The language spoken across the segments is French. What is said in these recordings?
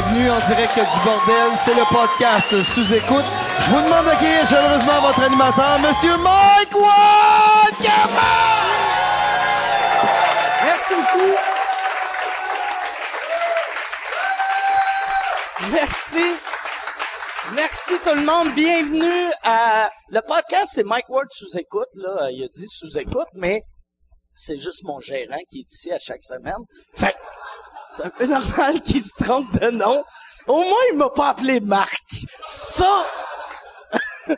Bienvenue en direct du bordel, c'est le podcast sous écoute. Je vous demande d'accueillir chaleureusement votre animateur, Monsieur Mike Watt! Merci beaucoup. Merci. Merci tout le monde. Bienvenue à le podcast. C'est Mike Ward sous écoute. Là, il a dit sous écoute, mais c'est juste mon gérant qui est ici à chaque semaine. Fait c'est un peu normal qu'il se trompe de nom. Au moins, il m'a pas appelé Marc. Ça.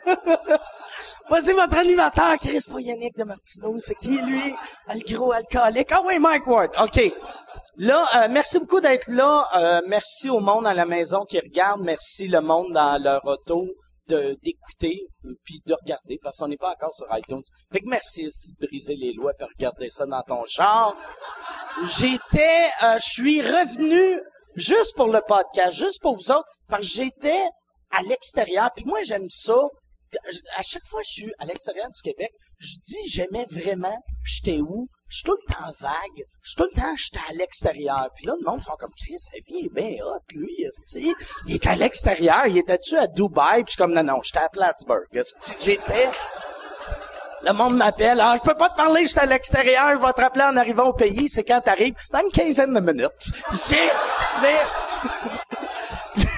Voici votre animateur, Chris Yannick de Martineau. C'est qui, lui? Le gros alcoolique. Ah oui, Mike Ward. OK. Là, euh, merci beaucoup d'être là. Euh, merci au monde à la maison qui regarde. Merci le monde dans leur auto d'écouter euh, puis de regarder parce qu'on n'est pas encore sur iTunes. Fait que merci de briser les lois et regarder ça dans ton char. J'étais, euh, je suis revenu juste pour le podcast, juste pour vous autres, parce que j'étais à l'extérieur. Puis moi, j'aime ça. À chaque fois que je suis à l'extérieur du Québec, je dis j'aimais vraiment j'étais où. Je suis tout le temps vague. Je suis tout le temps j'étais à l'extérieur. Puis là, le monde fait comme Chris, sa vie est bien hot, lui, esti. Il est à l'extérieur. Il était-tu à Dubaï? Puis je suis comme non, non, j'étais à Plattsburgh. J'étais. Le monde m'appelle. Ah, je peux pas te parler, j'étais à l'extérieur, je vais te rappeler en arrivant au pays, c'est quand t'arrives. Dans une quinzaine de minutes. J'ai, mais,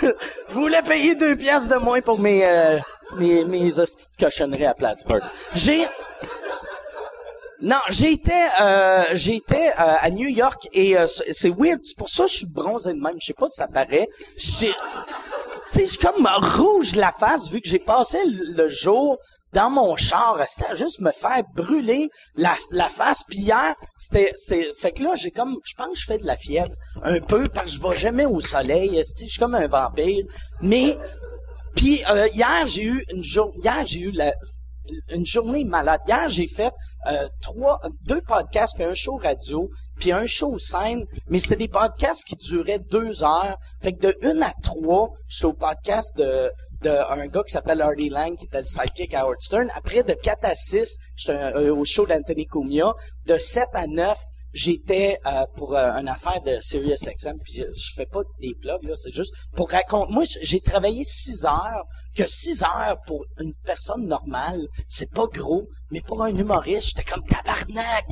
je voulais payer deux pièces de moins pour mes, euh, mes, mes hosties de cochonneries à Plattsburgh. J'ai, non, j'étais euh, j'étais euh, à New York et euh, c'est weird, c'est pour ça que je suis bronzé de même, je sais pas si ça paraît. Je suis comme rouge la face vu que j'ai passé le jour dans mon char, à juste me faire brûler la, la face. Puis hier, c'était, c'est, fait que là, j'ai comme, je pense que je fais de la fièvre un peu parce que je vais jamais au soleil. Je suis comme un vampire. Mais, puis euh, hier, j'ai eu une journée, hier, j'ai eu la, une journée malade. Hier, j'ai fait euh, trois, deux podcasts, puis un show radio, puis un show scène, mais c'était des podcasts qui duraient deux heures. Fait que de une à trois, j'étais au podcast de, de un gars qui s'appelle Hardy Lang, qui était le sidekick à Howard Stern. Après, de 4 à 6, j'étais euh, au show d'Anthony Cumia. De 7 à 9, j'étais euh, pour euh, une affaire de Sirius XM, puis je, fais pas des plugs, là, c'est juste pour raconter. Moi, j'ai travaillé six heures, que six heures pour une personne normale, c'est pas gros, mais pour un humoriste, j'étais comme tabarnak.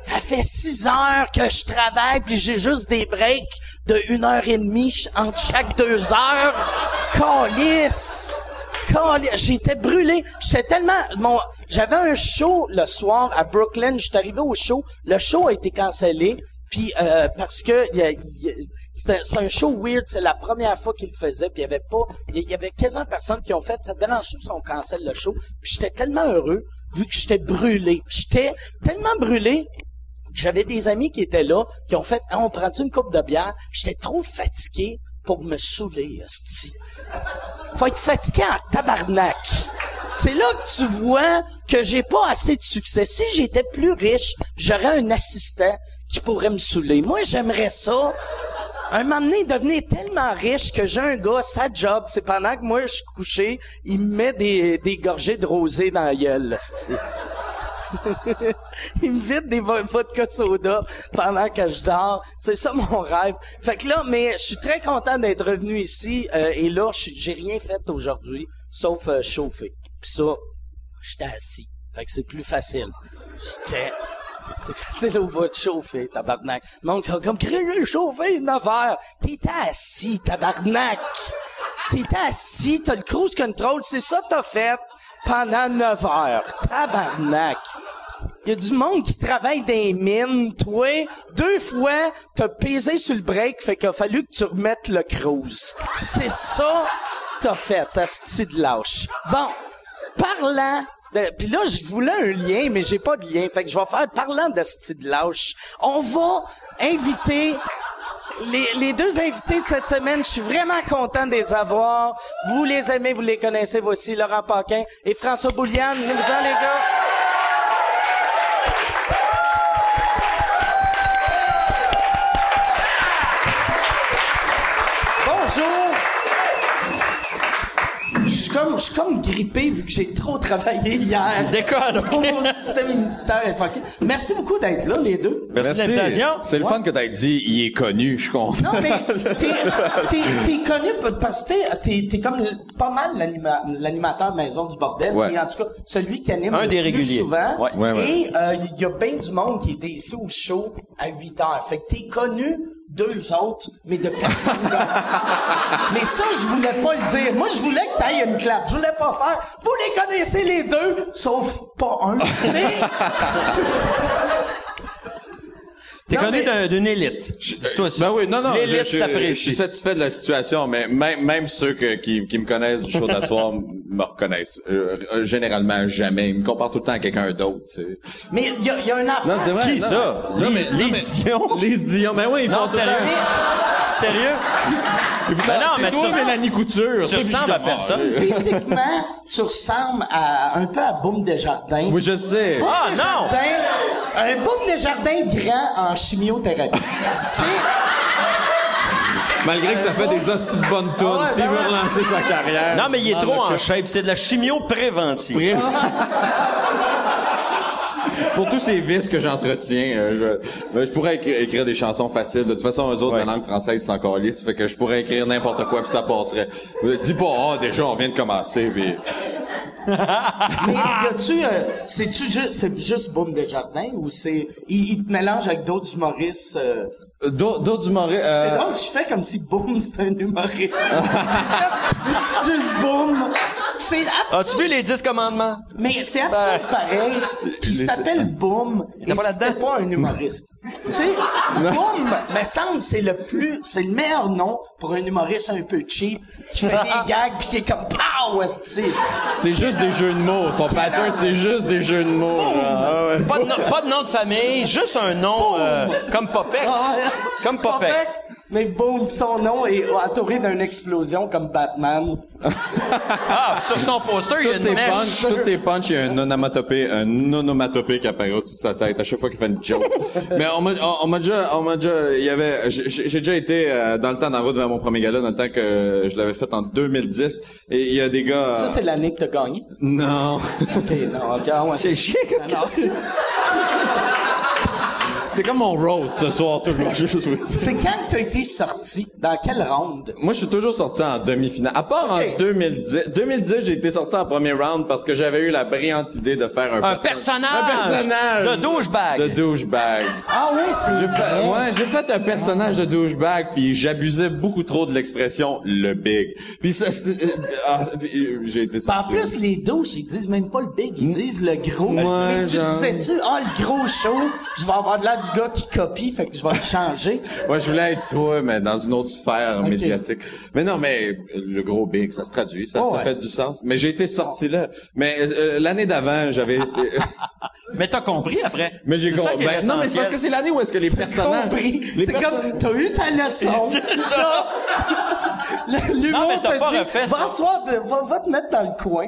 Ça fait six heures que je travaille, puis j'ai juste des breaks de une heure et demie entre chaque deux heures. Calice! J'étais brûlé. J'étais tellement, mon, j'avais un show le soir à Brooklyn. J'étais arrivé au show. Le show a été cancellé. Puis euh, parce que c'était un show weird, c'est la première fois qu'il le faisait, puis il y avait pas, il y avait quasiment personnes qui ont fait ça dérange si on cancelle le show? Puis j'étais tellement heureux vu que j'étais brûlé. J'étais tellement brûlé j'avais des amis qui étaient là, qui ont fait, Ah, on prend une coupe de bière? J'étais trop fatigué pour me saouler. Faut être fatigué en tabarnak. C'est là que tu vois que j'ai pas assez de succès. Si j'étais plus riche, j'aurais un assistant qui pourrait me saouler. Moi, j'aimerais ça. Un moment donné, devenir tellement riche que j'ai un gars, sa job, c'est pendant que moi, je suis couché, il me met des, gorgées de rosée dans la gueule. Il me vide des vo- vodka soda pendant que je dors. C'est ça mon rêve. Fait que là, mais je suis très content d'être revenu ici. euh, et là, j'ai rien fait aujourd'hui, sauf euh, chauffer. Puis ça, j'étais assis. Fait que c'est plus facile. J'étais... C'est facile au bout de chauffer, tabarnak. Donc, t'as comme créé chauffer une affaire. T'étais assis, tabarnak. T'étais assis, t'as le cruise control, c'est ça que t'as fait pendant 9 heures. Tabarnak. Il y a du monde qui travaille dans les mines. Toi, deux fois, t'as pesé sur le break, fait qu'il a fallu que tu remettes le cruise. C'est ça t'as fait, asti de lâche. Bon, parlant de... Puis là, je voulais un lien, mais j'ai pas de lien. Fait que je vais faire parlant de de lâche. On va inviter les, les deux invités de cette semaine, je suis vraiment content de les avoir. Vous les aimez, vous les connaissez. Voici Laurent Paquin et François Bouliane. Nous en les gars. Comme, je suis comme grippé vu que j'ai trop travaillé hier. Décolle, ok. Mon système immunitaire est fucké. Merci beaucoup d'être là, les deux. Merci de l'invitation. C'est le fun que t'aies dit, il est connu, je suis content. Non, mais t'es, connu parce que t'es- comme pas mal l'anima- l'animateur maison du bordel. Ouais. Et en tout cas, celui qui anime Un le des plus réguliers. souvent. Ouais. Ouais, ouais. Et euh, il y a bien du monde qui était ici au show à 8 heures. Fait que t'es connu deux autres, mais de personne. Mais ça, je voulais pas le dire. Moi, je voulais que t'ailles une clap. Je voulais pas faire. Vous les connaissez les deux, sauf pas un. Mais T'es connu mais- d'un- d'une élite. Dis-toi ça. Ben oui, non, non, je, L'élite je- je suis satisfait de la situation, mais même, même ceux que- qui, qui me connaissent du show d'asseoir me reconnaissent. Euh, euh, généralement, jamais. Ils me comparent tout le temps à quelqu'un d'autre, tu sais. mais il y a, il y a un affaire. Non, c'est vrai. Qui non. ça? Non, Les- mais, non, Lise mais- Dion? Lise Dion, ben oui, ils Non, font tout le sérieux? temps. Sérieux? Ben non, mais toi, tu- Mélanie Couture. Tu ressembles à personne. Physiquement, tu ressembles à un peu à Boum Desjardins. Oui, je sais. Boum Ah, non! Un Boum Desjardins grand en chimiothérapie. C'est... Malgré que ça fait des hosties de bonnes tunes, Ah ouais, s'il ben veut ouais. relancer sa carrière. Non, mais il est trop en shape. C'est de la chimio préventive. Bref. Pour tous ces vices que j'entretiens, euh, je, ben, je pourrais écri- écrire des chansons faciles. De toute façon, eux autres, la langue française, c'est encore lisse. Fait que je pourrais écrire n'importe quoi puis ça passerait. Euh, Dis pas, ah, déjà, on vient de commencer. Puis... Mais y a-tu... euh, c'est-tu juste... C'est juste Boum Desjardins ou c'est... Il, il te mélange avec d'autres humoristes... Euh, D'autres d'autres humoristes... euh, C'est drôle, je fais comme si Boum, c'était un humoriste. c'est juste Boum. C'est absurde. As-tu vu les 10 commandements? Mais c'est absurde pareil qu'il s'appelle Boom là-dedans? c'était pas un humoriste. tu sais, Boom, me semble c'est le plus, c'est le meilleur nom pour un humoriste un peu cheap qui fait des gags puis qui est comme pow. C'est juste des jeux de mots. Son pattern, c'est juste des jeux de mots. Ah ouais. Pas de, nom, pas de nom de famille, juste un nom euh, comme Popek. Comme Popek. Popek, Mais Boom, son nom est entouré d'une explosion comme Batman. Ah, sur son poster, il y a une mèche. punches, toutes ces punches, il y a un onomatopée, un onomatopée qui apparaît au-dessus de sa tête à chaque fois qu'il fait une joke. Mais on m'a, on, on m'a déjà, on m'a déjà, il y avait, j'ai j'ai déjà été euh, dans le temps d'en route vers mon premier gala, dans le temps que je l'avais fait en 2010, et il y a des gars. Ça, c'est l'année que t'as gagné? non, OK, non, OK. ah ouais. C'est chiant comme Ah, non, c'est- comme mon rose ce soir tout le dire. C'est quand que t'as été sorti? Dans quelle ronde? Moi, je suis toujours sorti en demi-finale. À part Ok. en 2010. 2010, j'ai été sorti en premier round parce que j'avais eu la brillante idée de faire un, Un perso- personnage. Un personnage. De douchebag. De douchebag. Ah oui, c'est fait, vrai. ouais, j'ai fait un personnage de douchebag puis j'abusais beaucoup trop de l'expression le big. Puis ça c'est- euh, ah, euh, j'ai été Ben, en sorti. plus, les douches, ils disent même pas le big, ils disent le gros. Ouais, Mais tu genre. disais-tu, ah, le gros show, je vais avoir de l'air du gars qui copie, fait que je vais le changer. Ouais, je voulais être toi mais dans une autre sphère médiatique. Mais non, mais le gros big, ça se traduit, ça, Oh, ça ouais. fait du sens. Mais j'ai été sorti là. Mais euh, l'année d'avant, j'avais été Mais t'as compris après. Mais j'ai compris. Ben, non, mais c'est parce que c'est l'année où est-ce que les personnages Compris. les C'est personnes- comme, t'as eu ta leçon. C'est ça. L'humour Non, mais t'as te pas dit, refait ça. va, te mettre dans le coin.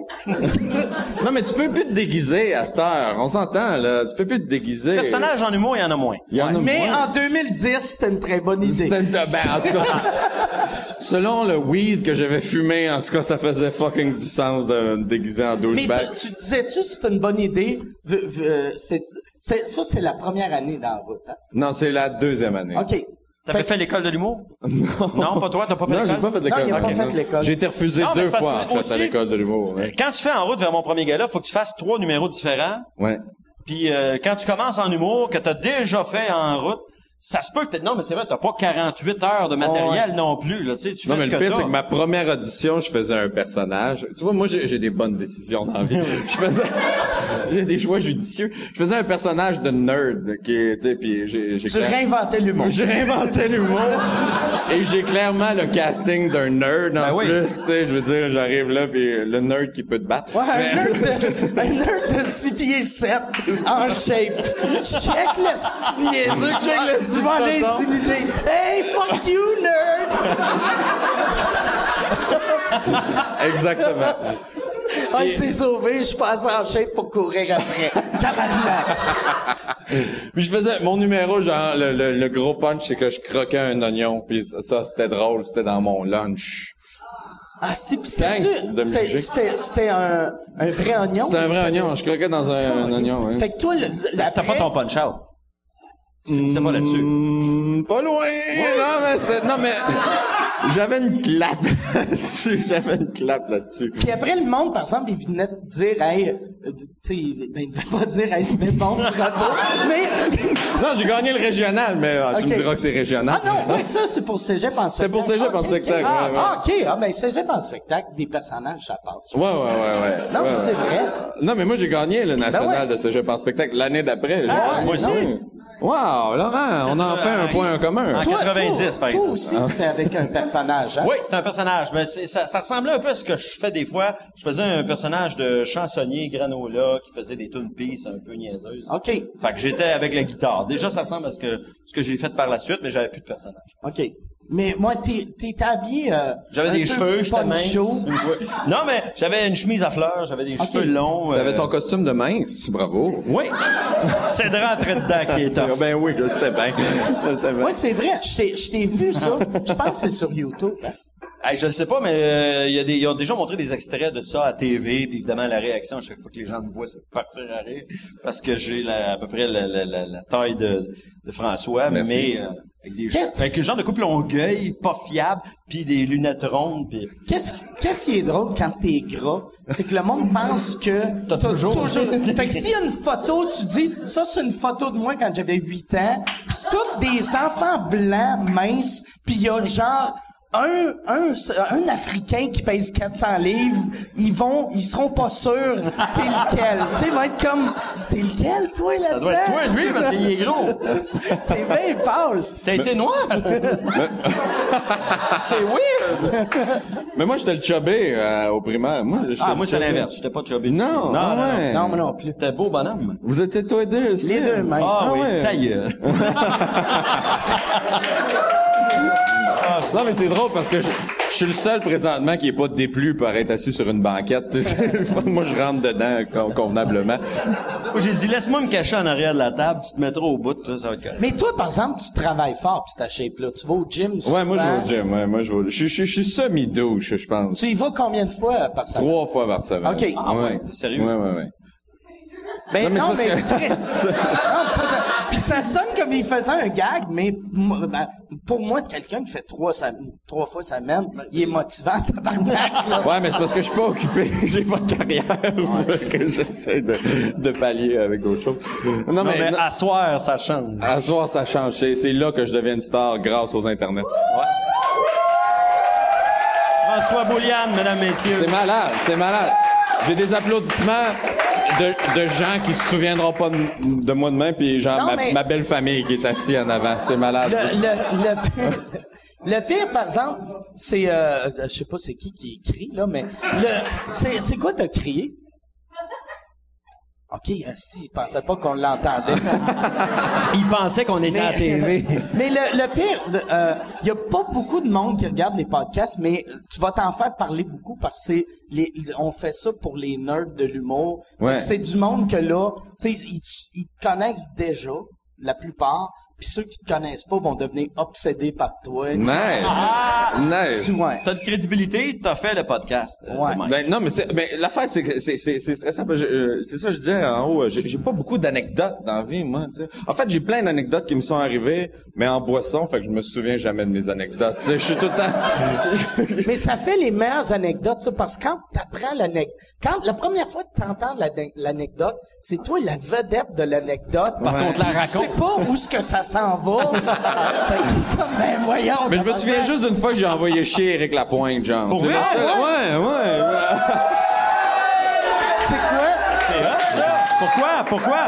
Non, mais tu peux plus te déguiser à cette heure. On s'entend, là. Tu peux plus te déguiser. Personnage en humour, il y en a moins. Il y en a Mais moins. en 2010, c'était une très bonne idée. C'était une- ben, en tout cas, selon le weed que j'avais fumé, en tout cas, ça faisait fucking du sens de me déguiser en Mais douchebag. tu, tu disais-tu si c'était une bonne idée? V- v- euh, ça, c'est la première année dans la route. Hein? Non, c'est la deuxième année. OK. T'avais Fait- fait, l'école de l'humour? Non. pas toi, t'as pas fait Non, j'ai l'école? pas fait l'école. Non, il a pas fait non. l'école. J'ai été refusé Non, deux fois, en fait, aussi- à l'école de l'humour. Ouais. Quand tu fais en route vers mon premier gala, faut que tu fasses trois numéros différents. ouais. Puis euh, quand tu commences en humour, que t'as déjà fait en route, ça se peut que t'aies... Non, mais c'est vrai, t'as pas 48 heures de matériel non plus. Là, tu sais, tu Non, fais mais ce le que pire, t'as. c'est que ma première audition, je faisais un personnage. Tu vois, moi, j'ai j'ai des bonnes décisions dans la vie. je faisais... j'ai des choix judicieux. Je faisais un personnage de nerd, qui tu sais, puis j'ai... j'ai Tu clair- réinventais l'humour. J'ai inventé l'humour et j'ai clairement le casting d'un nerd en Ben oui. plus, tu sais, je veux dire, j'arrive là puis le nerd qui peut te battre. Ouais, Mais- un nerd de, un nerd de 6 pieds 7 en shape. Check le. Check le style Je vais aller tonton. intimider. Hey, fuck you, nerd! Exactement. Ah, il s'est sauvé, je passe en shape pour courir après. Tabarnak! Puis je faisais mon numéro genre le, le, le gros punch c'est que je croquais un oignon puis ça, c'était drôle, c'était dans mon lunch. Ah, si, pis c'était- un, un vrai oignon? C'était un vrai oignon. Je croquais dans un, un oignon. Fait que toi, le, C'était pas ton punch-out. C'est pas là-dessus. Hmm, pas loin. Non, mais c'était, non, mais, j'avais une clap là-dessus. J'avais une clap là-dessus. Puis après, le monde, par exemple, il venait te dire, hey, euh, tu sais, ben, il ne va pas dire, hey, c'était bon, bravo. Mais, Non, j'ai gagné le régional, mais ah, tu me diras que c'est régional. ah non, ouais, ça, c'est pour Cégep en spectacle. C'était pour Cégep en spectacle, Ah, ouais, ouais. ah, ok. Ah, ben, Cégep en spectacle, des personnages, ça passe. Ouais, ouais, ouais, ouais. Non, Ouais, mais c'est ouais. vrai. Non, mais moi, j'ai gagné le national Ben ouais. de Cégep en spectacle l'année d'après. Ah, moi aussi. Wow, Laurent, on en fait un point en commun. En Toi, 90, toi, par toi exemple. aussi, c'était avec un personnage, hein? Oui, c'est un personnage, mais c'est- ça, ça ressemblait un peu à ce que je fais des fois. Je faisais un personnage de chansonnier granola qui faisait des tunes un peu niaiseuses. OK. Fait que j'étais avec la guitare. Déjà, ça ressemble à ce que ce que j'ai fait par la suite, mais j'avais plus de personnage. OK. Mais moi, t'es, t'es habillé, euh, J'avais des peu cheveux, j'étais mince. Non, mais j'avais une chemise à fleurs, j'avais des cheveux longs. euh, T'avais ton costume de mince, bravo. Oui. c'est de rentrer dedans qui est tough. Ben oui, je le sais bien. Je le sais bien. Ouais, c'est vrai. Je t'ai, je t'ai vu, ça. Je pense que c'est sur YouTube. hein. Hey, je ne sais pas, mais euh, il y a des, ils ont déjà montré des extraits de ça à TV, puis évidemment la réaction à chaque fois que les gens me voient, c'est partir à rire, parce que j'ai la- à peu près la, la, la, la taille de, de François, Merci. mais euh, avec des Qu'est-ce- avec un genre de couple longueuil, pas fiable, puis des lunettes rondes, puis Qu'est-ce, qu'est-ce qui est drôle quand t'es gras? C'est que le monde pense que T'as toujours- fait que s'il y a une photo, tu dis, ça c'est une photo de moi quand j'avais 8 ans, pis c'est tous des enfants blancs, minces, pis il y a genre un, un, un Africain qui pèse 400 livres, ils vont, ils seront pas sûrs t'es lequel. Tu sais, vont être comme, t'es lequel, toi, là-dedans? ça doit être toi, lui, parce qu'il est gros. T'es bien pâle. T'as été noir? c'est weird. Mais moi, j'étais le chubby euh, au primaire. Moi, j'étais Ah, moi, c'est l'inverse. J'étais pas chubby. Non, non, ah non, ouais. Non, moi non plus. T'es beau bonhomme. Vous étiez les deux, aussi? Les deux minces. Ah, Ah oui, ouais. ta gueule. Non, mais c'est drôle parce que je, je suis le seul présentement qui est pas déplu par être assis sur une banquette. tu sais. moi, je rentre dedans con- convenablement. Moi, j'ai dit, laisse-moi me cacher en arrière de la table, tu te mettras au bout, là, ça va être correct. Mais toi, par exemple, tu travailles fort pis ta shape-là. Tu vas au gym Ouais, moi, je vais souvent. au gym. Ouais, moi, je vais au- Je, je, je suis semi-douche, je pense. Tu y vas combien de fois par semaine? Trois fois par semaine. Ok. Ah ouais, sérieux? Ouais, ouais, ouais. Ben Non, non, mais mais, c'est parce que- Christ. Non, pas de- Puis ça sonne comme il faisait un gag, mais ben, pour moi, quelqu'un qui fait trois, trois fois semaine, il est motivant, tabarnak, là. Ouais, mais c'est parce que je suis pas occupé. J'ai pas de carrière. Que j'essaie de, de pallier avec d'autres choses. Non, Non, mais, mais non, à soir, ça change. à soir, ça change. C'est, c'est là que je deviens une star grâce aux internets. François Bouliane, mesdames, messieurs. C'est malade, c'est malade. J'ai des applaudissements de, de gens qui se souviendront pas de, de moi demain, puis genre Non, ma, belle famille qui est assise en avant. C'est malade. Le, le, le, pire, le pire, par exemple, c'est, euh, je sais pas c'est qui qui écrit, là, mais le, c'est, c'est quoi t'as crié? OK, si, il pensait pas qu'on l'entendait. Il pensait qu'on était à TV. mais le, le pire, il y a pas beaucoup de monde qui regarde les podcasts, mais tu vas t'en faire parler beaucoup parce que les, on fait ça pour les nerds de l'humour. Ouais. C'est du monde que là, tu sais, ils, ils te connaissent déjà, la plupart, puis ceux qui te connaissent pas vont devenir obsédés par toi. Nice. Nice. Ouais. T'as de crédibilité, t'as fait le podcast. euh, Ouais. Ben non, mais c'est, mais l'affaire c'est que c'est c'est c'est stressant. je- euh, C'est ça que je disais en haut. J'ai j'ai pas beaucoup d'anecdotes dans la vie, moi. tu sais. En fait, j'ai plein d'anecdotes qui me sont arrivées, mais en boisson, fait que je me souviens jamais de mes anecdotes. tu sais. Je suis tout le temps. Mais ça fait les meilleures anecdotes, ça, parce que quand t'apprends l'anecdote, quand la première fois que t'entends l'ane- l'anecdote, c'est toi la vedette de l'anecdote. Parce qu'on te la Tu sais raconte. pas où ce que ça s'en va. fait que, comme, ben voyons. Mais je me souviens juste d'une fois que j'ai envoyé chier Eric Lapointe, genre. Pour vrai? seule- Ah, ouais, ouais. C'est quoi? C'est ça. Pourquoi? Pourquoi?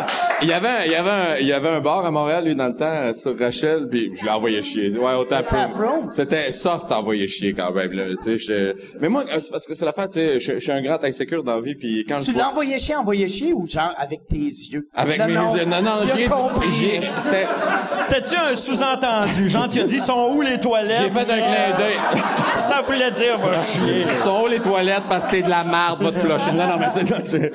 Il y avait, un- il y avait, un, il y avait un bar à Montréal, lui, dans le temps, sur Rachel, puis je l'ai envoyé chier. Ouais, au tap Tap room. C'était soft envoyé chier quand même, là, tu sais. je- Mais moi, euh, c'est parce que c'est l'affaire, tu sais, je, je suis un grand insécure dans la vie, puis quand je Tu l'as envoyé chier, envoyé chier ou genre avec tes yeux? Avec mes non, yeux. Non, non, j'ai, compris. j'ai, c'était, C'était-tu un sous-entendu? Genre, tu as dit, sont où les toilettes? j'ai fait un clin d'œil. Ça voulait dire, va chier. Ils sont où les toilettes parce que t'es de la merde, va te flusher. Non, non, mais c'est,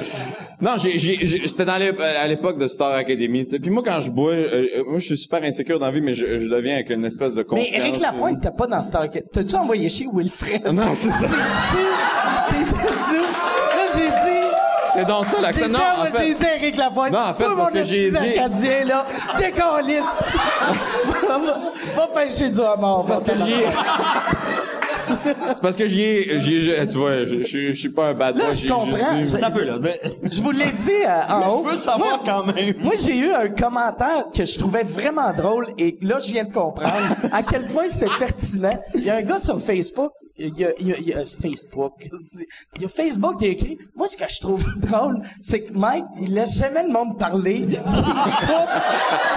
non, j'ai, j'ai, j'ai- c'était dans l'ép- à l'époque de Star Academy. Puis moi, quand je bois, euh, euh, moi, je suis super insécure dans la vie, mais je, je deviens avec une espèce de confiance. Mais Éric Lapointe, t'es pas dans Star Academy. T'as-tu envoyé chez Wilfred? Non, c'est ça. C'est dessus. T'es dessus. Là, j'ai dit... C'est donc ça, l'accent. Non, en j'ai dit Éric Lapointe. Non, en fait, parce que j'ai dit- là, décalisse. va, va pêcher du homard. c'est parce que j'y ai... C'est parce que j'y ai, j'y ai- tu vois, je, je, je suis pas un bad Là, boy, je j'ai comprends. juste Je- Un peu, là. Mais, Je vous l'ai dit euh, en haut. je veux le savoir quand même. Moi, j'ai eu un commentaire que je trouvais vraiment drôle et là, je viens de comprendre à quel point c'était pertinent. Il y a un gars sur Facebook, il y a, il y a- il y a- Facebook, il y a Facebook qui a écrit, moi, ce que je trouve drôle, c'est que Mike, il laisse jamais le monde parler. Il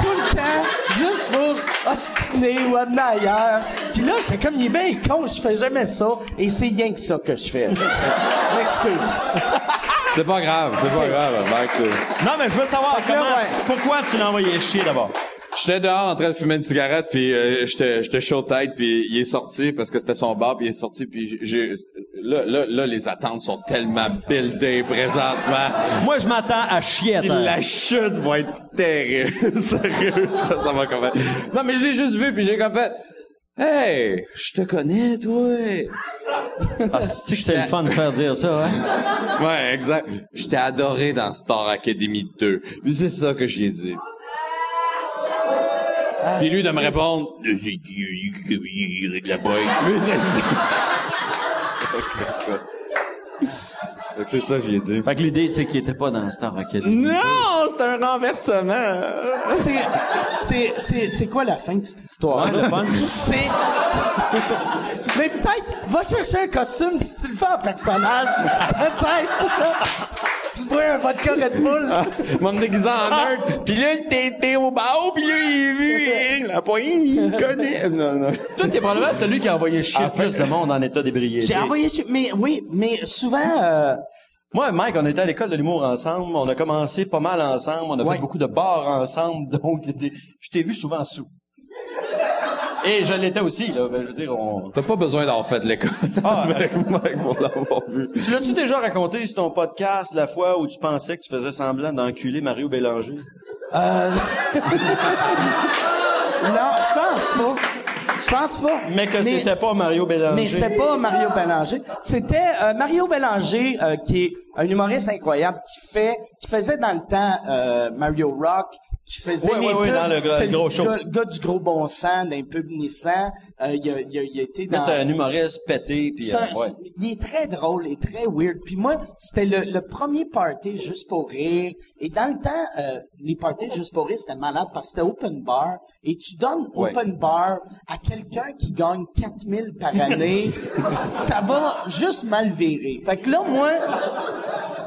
tout le temps, juste pour ostiner ou amener ailleurs. Puis là, c'est comme, il est bien con, je fais jamais ça et c'est rien que ça que je fais. Excuse. C'est pas grave, c'est pas grave, Mike. non, mais je veux savoir comment, ouais. pourquoi tu l'as envoyé chier d'abord? J'étais dehors en train de fumer une cigarette puis euh, j'étais chaud tête puis il est sorti parce que c'était son bar puis il est sorti puis j'ai là là là les attentes sont tellement buildées présentement. Moi, je m'attends à chier à Puis terre. la chute va être terrible. Sérieux, ça, ça va comme Non, mais je l'ai juste vu, puis j'ai comme fait... Hey, je te connais, toi. Ah, c'est que c'est le fun de se faire dire ça, hein? Ouais, exact. Je t'ai adoré dans Star Academy 2. Puis c'est ça que j'y ai dit. Puis lui de me répondre... J'ai dit la boy. Mais c'est ça. Fait que c'est ça que j'y ai dit. Fait que l'idée, c'est qu'il était pas dans Star Academy. Non, c'est un renversement. C'est, c'est, c'est, c'est quoi la fin de cette histoire? C'est. Mais peut-être, va chercher un costume si tu le fais en personnage. Peut-être. Tu bois un vodka Red Bull? M'a me déguisé en nerd. Puis là, t'es au bar, puis là, il a vu Eric Lapointe, il connaît. Non, non. Toi, t'es probablement celui qui a envoyé chier plus de monde en état d'ébriété. J'ai envoyé chez, mais oui, mais souvent, euh, Moi, Mike, on était à l'école de l'humour ensemble. On a commencé pas mal ensemble. On a Ouais. fait beaucoup de bars ensemble. Donc, je t'ai vu souvent sous. Et je l'étais aussi, là. Ben, je veux dire, on... T'as pas besoin d'avoir fait l'école Ah, avec Mike pour l'avoir vu. Tu l'as-tu déjà raconté sur ton podcast la fois où tu pensais que tu faisais semblant d'enculer Mario Bélanger? non, je pense pas. Je pense pas. Mais que c'était pas Mario Bélanger. Mais c'était pas Mario Bélanger. C'était euh, Mario Bélanger, euh, qui est un humoriste incroyable, qui fait, qui faisait dans le temps euh, Mario Rock, qui faisait les pubs. dans le gros- C'est le gros show. Gars, gars du gros bon sang, d'un pub Nissan. Euh, il, a, il, a, il a été dans... C'était un humoriste pété, puis C'est euh, un- ouais. Il est très drôle et très weird. Puis moi, c'était le, le premier party juste pour rire. Et dans le temps, euh, les parties juste pour rire, c'était malade parce que c'était open bar. Et tu donnes open bar à quelqu'un qui gagne 4000 par année, ça va juste mal virer. Fait que là, moi,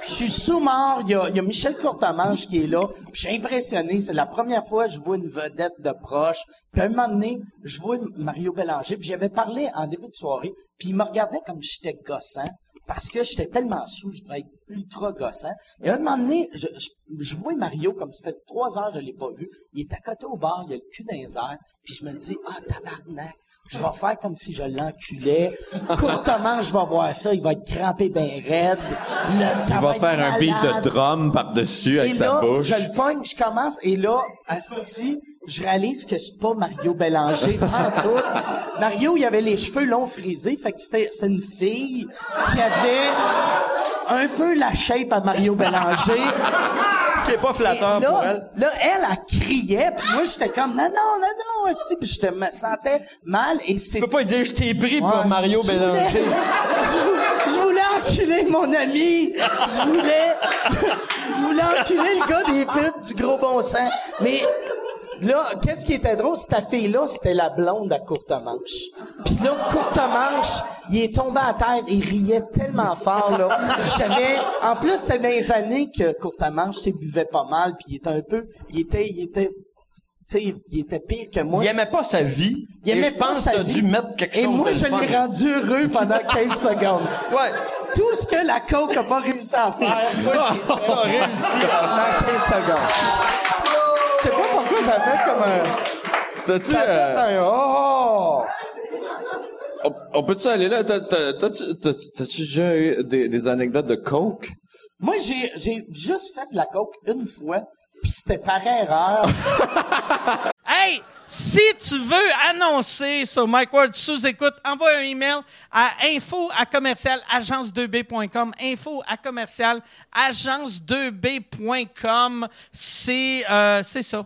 je suis sous-mort. Il y a, y a Michel Courtemanche qui est là. Je suis impressionné. C'est la première fois que je vois une vedette de proche. Puis à un moment donné, je vois Mario Bélanger. Puis j'avais parlé en début de soirée. Puis il me regardait comme j'étais gossant. Parce que j'étais tellement sous, je devais être ultra gossant. Et à un moment donné, je, je, vois Mario comme ça fait trois heures que je l'ai pas vu. Il est à côté au bar, il a le cul dans les. Puis je me dis, ah, tabarnak. Je vais faire comme si je l'enculais. Courtement, je vais voir ça. Il va être crampé ben raide. Le- ça Il va faire un beat de drum par-dessus avec sa bouche. je le pogne, je commence, et là, asti, je réalise que c'est pas Mario Bélanger, pas tout. Mario, il avait les cheveux longs frisés, fait que c'était, c'était une fille qui avait un peu la shape à Mario Bélanger. Ce qui est pas Et flatteur là, pour elle. Là, elle, elle criait, puis moi, j'étais comme, non, non, non, non, puis je te- me sentais mal, et c'est... Tu peux pas dire, je t'ai pris pour. Mario Je voulais- Bélanger. Je, vou- je voulais enculer mon ami. Je voulais, je voulais enculer le gars des pubs du gros bon sang. Mais là, qu'est-ce qui était drôle, cette fille-là, c'était la blonde à courte manche. Puis là, courte manche, il est tombé à terre, il riait tellement fort là. J'avais, en plus, c'était dans les années que courte manche, tu sais, buvait pas mal, puis il était un peu, il était, il était tu sais, il était pire que moi. Il aimait pas sa vie. Il et aimait je pas pense que t'as dû mettre quelque Et chose moi, de je l'ai rendu heureux pendant 15 secondes. Ouais. Tout ce que la coke a pas réussi à faire, moi, j'ai T'as réussi. pendant 15 secondes. Je pas pourquoi ça fait comme un... T'as-tu, Ça euh, fait un... Oh! on, on peut-tu aller là? T'as- t'as- T'as-tu déjà eu des, des anecdotes de coke? Moi, j'ai, j'ai juste fait de la coke une fois, puis c'était par erreur. Hey, si tu veux annoncer sur Mike Ward sous écoute, envoie un email à info à commercial agence2b.com. Info à commercial agence2b.com. C'est euh, c'est ça,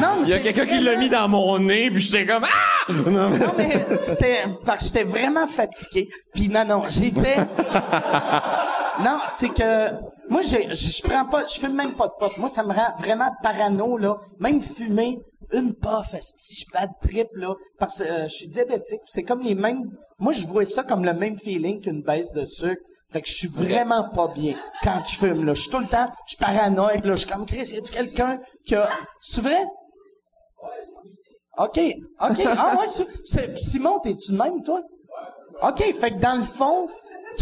Non, mais Il y a quelqu'un qui l'a mis dans mon nez, puis j'étais comme ah! Non, mais- Non, mais c'était parce que j'étais vraiment fatigué. Puis non, non, j'étais. Non, c'est que moi, j'ai- je je prends pas, je fume même pas de pot. Moi, ça me rend vraiment parano là. Même fumer une puff, esti, je bad trip là, parce que euh, je suis diabétique. C'est comme les mêmes. Moi, je vois ça comme le même feeling qu'une baisse de sucre. Fait que je suis vraiment pas bien quand je fume là. Je suis tout le temps, je suis paranoïaque là. Je suis comme Chris, y a-tu quelqu'un qui a. C'est vrai? OK. OK. Ah ouais, c'est- c'est, Simon, t'es-tu de même, toi? OK. Fait que dans le fond,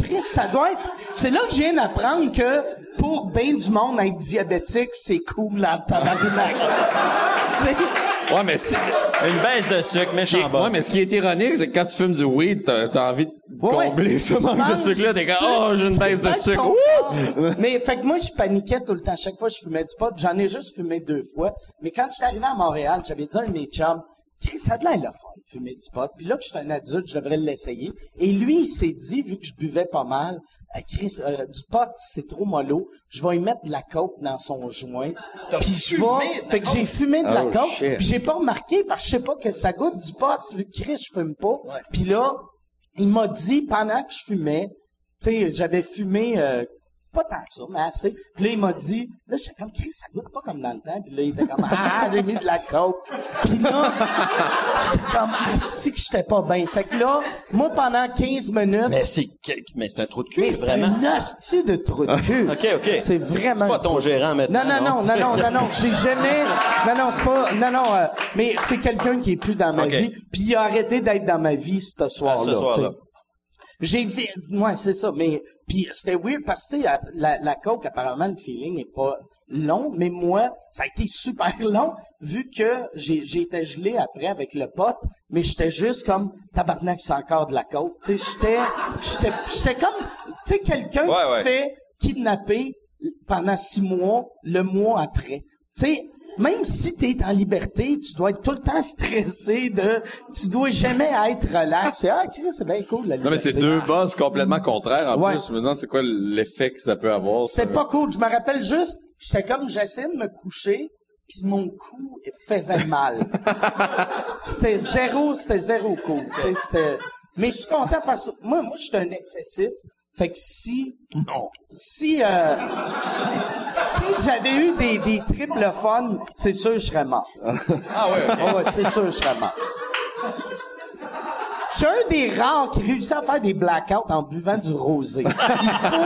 Chris, ça doit être... C'est là que je viens d'apprendre que pour bien du monde, être diabétique, c'est cool en tabarnak. c'est... Ouais, mais si, Une baisse de sucre, est- bas. ouais, mais ce qui est ironique, c'est que quand tu fumes du weed, t'as, t'as envie de Ouais, combler ouais. ce manque de sucre-là. T'es comme, oh, j'ai une baisse de sucre. Mais fait que moi, je paniquais tout le temps. Chaque fois, je fumais du pot. J'en ai juste fumé deux fois. Mais quand je suis arrivé à Montréal, j'avais dit à un de mes chums, Chris, ça a de l'air le fun, de fumer du pot? Puis là que je suis un adulte, je devrais l'essayer. Et lui, il s'est dit, vu que je buvais pas mal, Ah, Chris, euh, du pot, c'est trop mollo. Je vais y mettre de la coke dans son joint. Puis je vais... Fait que j'ai fumé de la Oh, coke. shit. Puis j'ai pas remarqué parce que je sais pas que ça goûte du pot. Vu que Chris, je fume pas. Puis là, il m'a dit, pendant que je fumais, tu sais, j'avais fumé, euh, pas tant que ça, mais assez. Puis là, il m'a dit, là, j'étais comme, Chris, ça goûte pas comme dans le temps. Puis là, il était comme, ah, j'ai mis de la coke. Puis là, j'étais comme, asti que j'étais pas bien. Fait que là, moi, pendant 15 minutes, Mais c'est, mais c'est un trou de cul, mais c'est vraiment. un hostie de trou de cul. OK, OK. C'est vraiment. C'est pas ton gérant maintenant, Non, non, non, non? non, non, non. J'ai jamais. Non, non, c'est pas. Non, non. euh, mais c'est quelqu'un qui est plus dans ma vie. Puis il a arrêté d'être dans ma vie ce soir-là. ce soir-là. J'ai vu, ouais, c'est ça, mais, puis c'était weird parce que, la, la coke, apparemment, le feeling est pas long, mais moi, ça a été super long, vu que j'ai, été gelé après avec le pote, mais j'étais juste comme, tabarnak, c'est encore de la coke, tu sais, j'étais, j'étais, j'étais comme, tu sais, quelqu'un Ouais, qui se fait kidnapper pendant six mois, le mois après. Tu sais, même si t'es en liberté, tu dois être tout le temps stressé de, tu dois jamais être relax. Tu fais, ah, c'est bien cool, la liberté. Non, mais c'est deux bases complètement contraires. En Ouais. plus, je me demande c'est quoi l'effet que ça peut avoir. C'était pas cool. Je me rappelle juste, j'étais comme, j'essayais de me coucher, puis mon cou faisait mal. c'était zéro, c'était zéro cool. Tu sais, c'était, mais je suis content parce que moi, moi, je suis un excessif. Fait que si, non, si, euh, si j'avais eu des, des triples fun, c'est sûr que je serais mort. Ah ouais, ok. Ah ouais, c'est sûr que je serais mort. Je suis un des rares qui réussit à faire des blackouts en buvant du rosé. Il faut,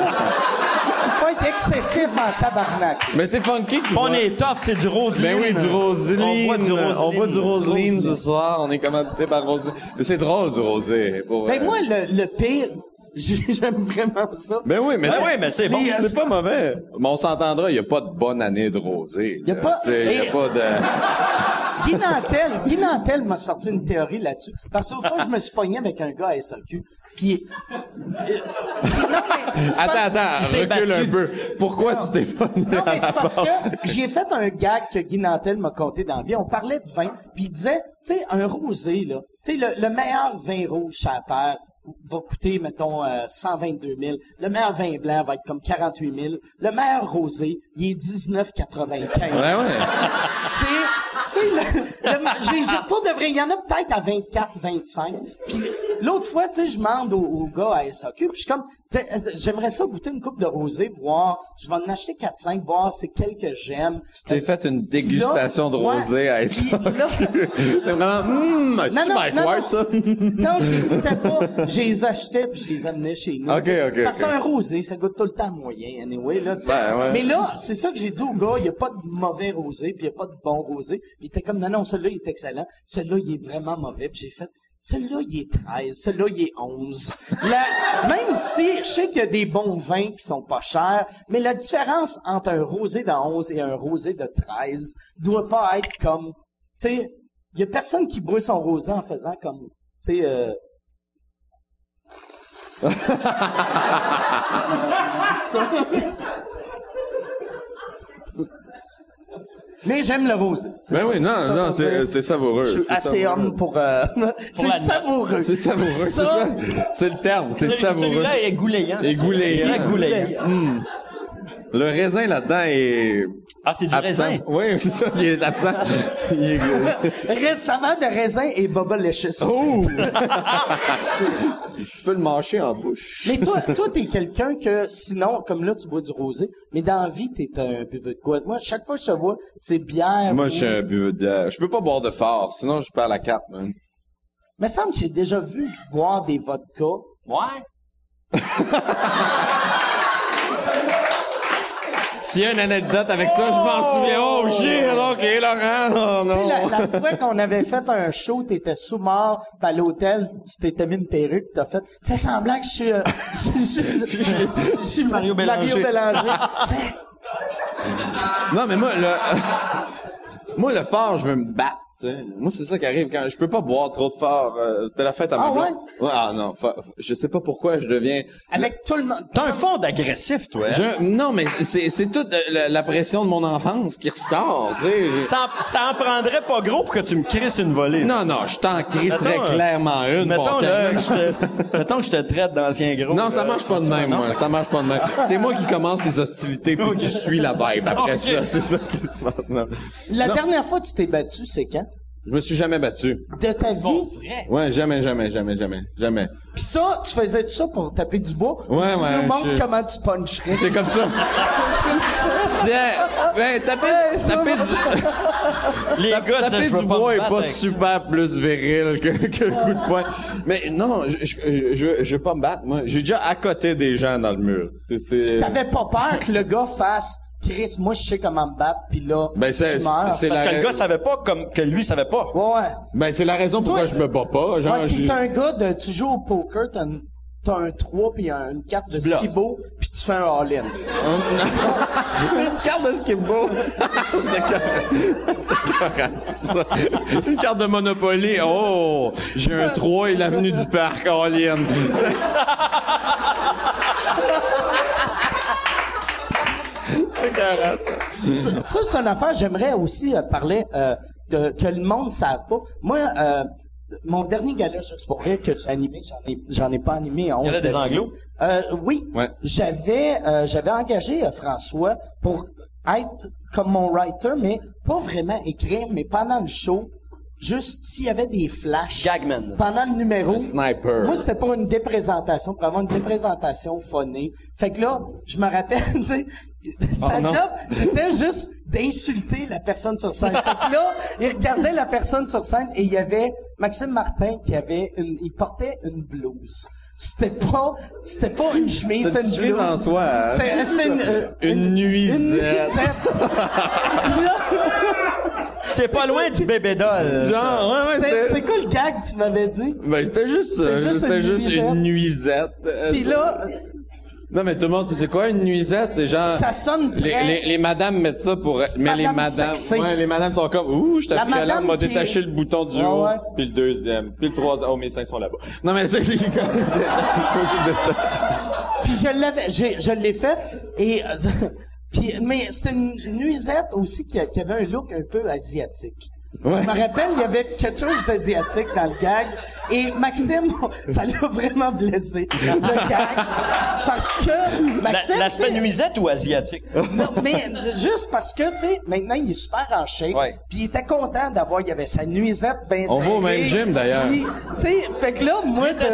il faut être excessif en tabarnak. Mais c'est funky que tu On est tough, c'est du Roseline. Ben oui, du Roseline. On boit du Roseline. On boit du Roseline ce soir. On est commandité par Roseline. Mais c'est drôle, du rosé. pour Mais vrai. moi, le, le pire, j'aime vraiment ça. Ben oui, mais Ben c'est- oui, mais c'est bon. Les- c'est pas mauvais. Mais on s'entendra, il y a pas de bonne année de rosé. Y a là. pas- y a et- pas de... Guy Nantel, Guy Nantel m'a sorti une théorie là-dessus. Parce qu'au fois, je me suis pogné avec un gars à SAQ, puis... euh, non, mais Attends, attends, s'est recule battu. un peu. Pourquoi tu t'es pas mis Non, mais c'est parce que j'ai fait un gag que Guy Nantel m'a conté dans la vie. On parlait de vin, puis il disait, tu sais, un rosé, là, tu sais, le, le meilleur vin rouge à la terre va coûter, mettons, euh, 122 000. Le meilleur vin blanc va être comme 48 000. Le meilleur rosé, il est 19,95. Ouais, ouais. C'est, tu sais, j'ai, pas de vrai, il y en a peut-être à 24, 25. Puis l'autre fois, tu sais, je demande au, au gars à SAQ, puis je suis comme, euh, j'aimerais ça goûter une coupe de rosé, voir, je vais en acheter 4, 5, voir c'est quel que j'aime. Tu t'es fait une dégustation de Ouais. rosé à là- T'es vraiment, hum, c'est Mike non, Ward, non. ça? Non, je les goûtais pas. Je les achetais puis je les amenais chez nous. Ok, ok, Parce ok. qu'un rosé, ça goûte tout le temps moyen, anyway, là, tu sais. Ben, ouais. Mais là, c'est ça que j'ai dit au gars, il y a pas de mauvais rosé puis il y a pas de bon rosé. Il était comme, non, non, celui-là, il est excellent. Celui-là, il est vraiment mauvais. Puis j'ai fait, celui-là, il est 13, celui-là, il est 11. La- même si je sais qu'il y a des bons vins qui sont pas chers, mais la différence entre un rosé de 11 et un rosé de 13 doit pas être comme, tu sais, il y a personne qui boit son rosé en faisant comme, tu sais, euh, Mais j'aime le rosé. C'est Ben ça. oui, non, Ça non, c'est savoureux. Je suis c'est assez savoureux. homme pour... euh, c'est savoureux. C'est savoureux, c'est Ça. C'est le terme, c'est savoureux. Celui-là est goulayant. Égoulayant. Très goulayant. Le raisin là-dedans est Ah, c'est du absent. raisin. Oui, c'est ça, il est absent. il est... Rais- saveur de raisin et Bubba Licious. Oh! tu peux le mâcher en bouche. Mais toi, toi, t'es quelqu'un que, sinon, comme là, tu bois du rosé, mais dans la vie, t'es un buveux de quoi? Moi, chaque fois que je te vois, c'est bière. Moi, ou- je suis un buveur de bière. Je peux pas boire de fort, sinon je perds la carte, man. Me semble que j'ai déjà vu boire des vodkas. Ouais. S'il y a une anecdote avec ça, je m'en souviens. Oh, shit, ok, Laurent, oh, Tu sais, non. la, la fois qu'on avait fait un show, t'étais sous mort, pis à l'hôtel, tu t'étais mis une perruque, t'as fait, fais semblant que je suis, euh, je, je- je- je- je suis Mario Bélanger. Bélanger. Fais- Non, mais moi, le... moi, le fort, je veux me battre. Moi, c'est ça qui arrive quand je peux pas boire trop de fort. euh, C'était la fête à ma Ah blonde. Ouais, ah non, fa- fa- je sais pas pourquoi je deviens. avec tout le monde. T'as un fond d'agressif, toi. hein? Je, non, mais c'est c'est toute euh, la, la pression de mon enfance qui ressort. Tu sais. Je- Ça, ça en prendrait pas gros pour que tu me crisses une volée. Non, non, je t'en crisserais Mettons, euh, clairement une. Mettons, bon, là, quand- que je te, mettons que je te traite d'ancien gros. Non, ça marche pas de même, moi. Ça marche pas de même. C'est moi qui commence les hostilités puis tu suis la vibe après ça. C'est ça qui se passe. Non. La Non. dernière fois que tu t'es battu, c'est quand? Je me suis jamais battu. De ta vie? Ouais, jamais, jamais, jamais, jamais, jamais. Pis ça, tu faisais tout ça pour taper du bois? Ouais, Ou tu ouais, nous montres je- comment tu puncherais? C'est comme ça. C'est, ben, taper, taper du, Les gars, ça, taper du pas bois est pas super plus viril que, que le coup de poing. Mais non, je, je, je, je veux pas me battre, moi. J'ai déjà à côté des gens dans le mur. C'est, c'est, T'avais pas peur que le gars fasse Chris, moi je sais comment me battre, pis là, Ben, c'est- tu meurs. c'est Parce la que le gars savait pas comme que lui savait pas. Ouais, ouais. ben, c'est la raison pourquoi je me bats pas. Genre, ouais, pis t'es un gars de, tu joues au poker, t'as, une- t'as un 3 pis un- une carte de skibo, pis tu fais un all-in. une carte de skipbo. C'était. Une carte de Monopoly? Oh, j'ai un 3 et l'avenue du parc, all-in. Ça. c'est une affaire, j'aimerais aussi euh, parler euh, de que le monde ne savent pas. Moi, euh, mon dernier gala juste pour rire que j'ai animé, j'en ai, j'en ai pas animé en Gala des Anglos? Euh, oui. Ouais. J'avais, euh, j'avais engagé euh, François pour être comme mon writer, mais pas vraiment écrire, mais pendant le show, juste s'il y avait des flashs. Gagman. Pendant le numéro. sniper. Moi, c'était pas une déprésentation, pour avoir une déprésentation phonée. Fait que là, je me rappelle, tu sais, sa Oh non. job, c'était juste d'insulter la personne sur scène. Fait que là, il regardait la personne sur scène et il y avait Maxime Martin qui avait une, il portait une blouse. C'était pas, c'était pas une chemise, C'est c'était une une chemise blouse. en soi, hein? C'est- C'était une, euh, Une nuisette. Une nuisette. Puis là, C'est pas loin du bébé doll. Genre, ouais, ouais, c'est quoi le gag que tu m'avais dit? Ben, c'était juste juste C'était une juste nuisette. une nuisette. Euh, Puis là, Non, mais tout le monde, sait c'est quoi une nuisette? C'est genre... ça sonne Les, les, les madames mettent ça pour... Mais les madame madames... sexy. Ouais, les madames sont comme... Ouh, je t'appuie la madame m'a détaché est- le bouton du haut. ouais. Puis le deuxième. Puis le troisième. Oh, mes seins sont là-bas. Non, mais c'est... les Puis je l'avais, je l'ai fait et puis mais c'était une nuisette aussi qui, a- qui avait un look un peu asiatique. Je me rappelle, il y avait quelque chose d'asiatique dans le gag et Maxime, ça l'a vraiment blessé le gag parce que Maxime, L'aspect nuisette ou asiatique? non, mais juste parce que, tu sais, maintenant, il est super en shape. Puis il était content d'avoir, il y avait sa nuisette bien On va au même gym, d'ailleurs. Puis, tu sais, fait que là, moi, de,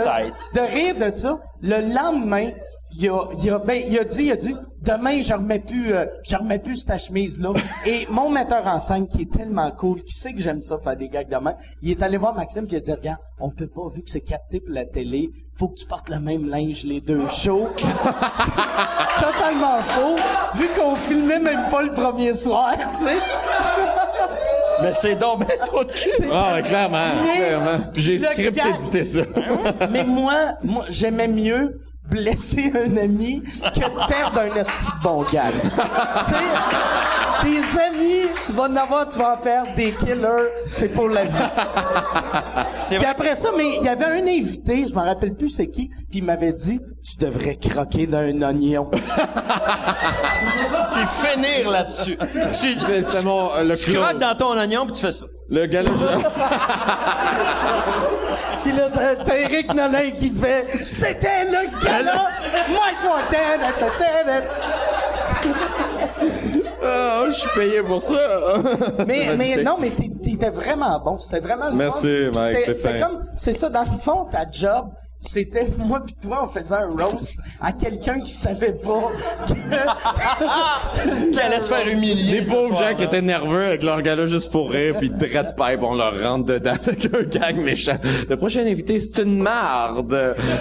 de rire de ça, le lendemain, il a, il a, ben, il a dit, il a dit, demain, je remets plus, euh, je remets plus cette chemise-là. Et mon metteur en scène, qui est tellement cool, qui sait que j'aime ça, faire des gags demain, il est allé voir Maxime, il a dit, regarde, on peut pas, vu que c'est capté pour la télé, faut que tu portes le même linge les deux shows. totalement faux, vu qu'on filmait même pas le premier soir, tu sais. Mais c'est donc ben trop de cul. Ah, ouais, clairement, clairement. J'ai script édité ça. Mais moi, moi, j'aimais mieux blesser un ami que perdre un esti de bon tu sais, des amis, tu vas en avoir, tu vas en perdre. Des killers, c'est pour la vie. C'est Puis après ça, mais il y avait un invité, je me rappelle plus c'est qui, puis il m'avait dit, tu devrais croquer d'un oignon. Puis finir là-dessus. Tu, mon, euh, le tu clone. croques dans ton oignon puis tu fais ça. Le gars Puis là, c'est- Eric Nolin qui fait, c'était le gala, Mike Ward, ah, je suis payé pour ça. Mais, mais non, mais t'étais vraiment bon. C'était vraiment le Merci, fun. Mike, C'était- c'est comme, c'est ça, dans le fond, ta job, c'était moi pis toi, on faisait un roast à quelqu'un qui savait pas que... Qui allait se faire humilier. Des pauvres gens qui étaient nerveux avec leur gars juste pour rire, puis dread pipe, on leur rentre dedans avec un gag méchant. Le prochain invité, c'est une marde.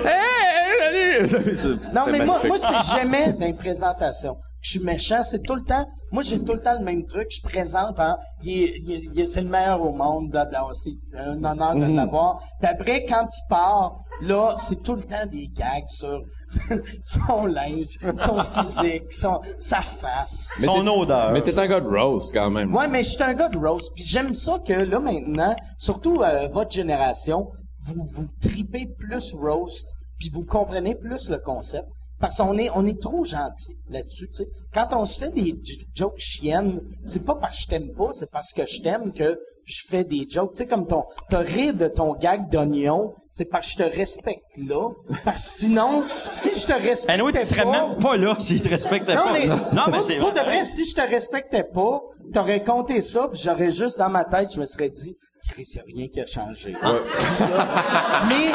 Hey, salut! Non, mais moi, magnifique. moi, c'est jamais dans les présentations. Je suis méchant, c'est tout le temps. Moi, j'ai tout le temps le même truc. Je présente, hein, il est, il est- il est- c'est le meilleur au monde, blablabla. C'est un honneur de l'avoir. Puis après, quand il part, là, c'est tout le temps des gags sur son linge, son physique, son, sa face. Son odeur. Mais t'es un gars de roast, quand même. Ouais, mais je suis un gars de roast. Puis j'aime ça que là maintenant, surtout euh, votre génération, vous vous tripez plus roast, puis vous comprenez plus le concept. Parce qu'on est on est trop gentil là-dessus, tu sais. Quand on se fait des jokes chiennes, c'est pas parce que je t'aime pas, c'est parce que je t'aime que je fais des jokes. Tu sais, comme ton, t'as rire de ton gag d'oignon, c'est parce que je te respecte là. Parce que sinon, si je te respectais Anyway, tu serais pas, même pas là s'il te respectait non, pas. mais, non, mais c'est pour de vrai, si je te respectais pas, t'aurais compté ça, puis j'aurais juste dans ma tête, je me serais dit, Chris, y a rien qui a changé. mais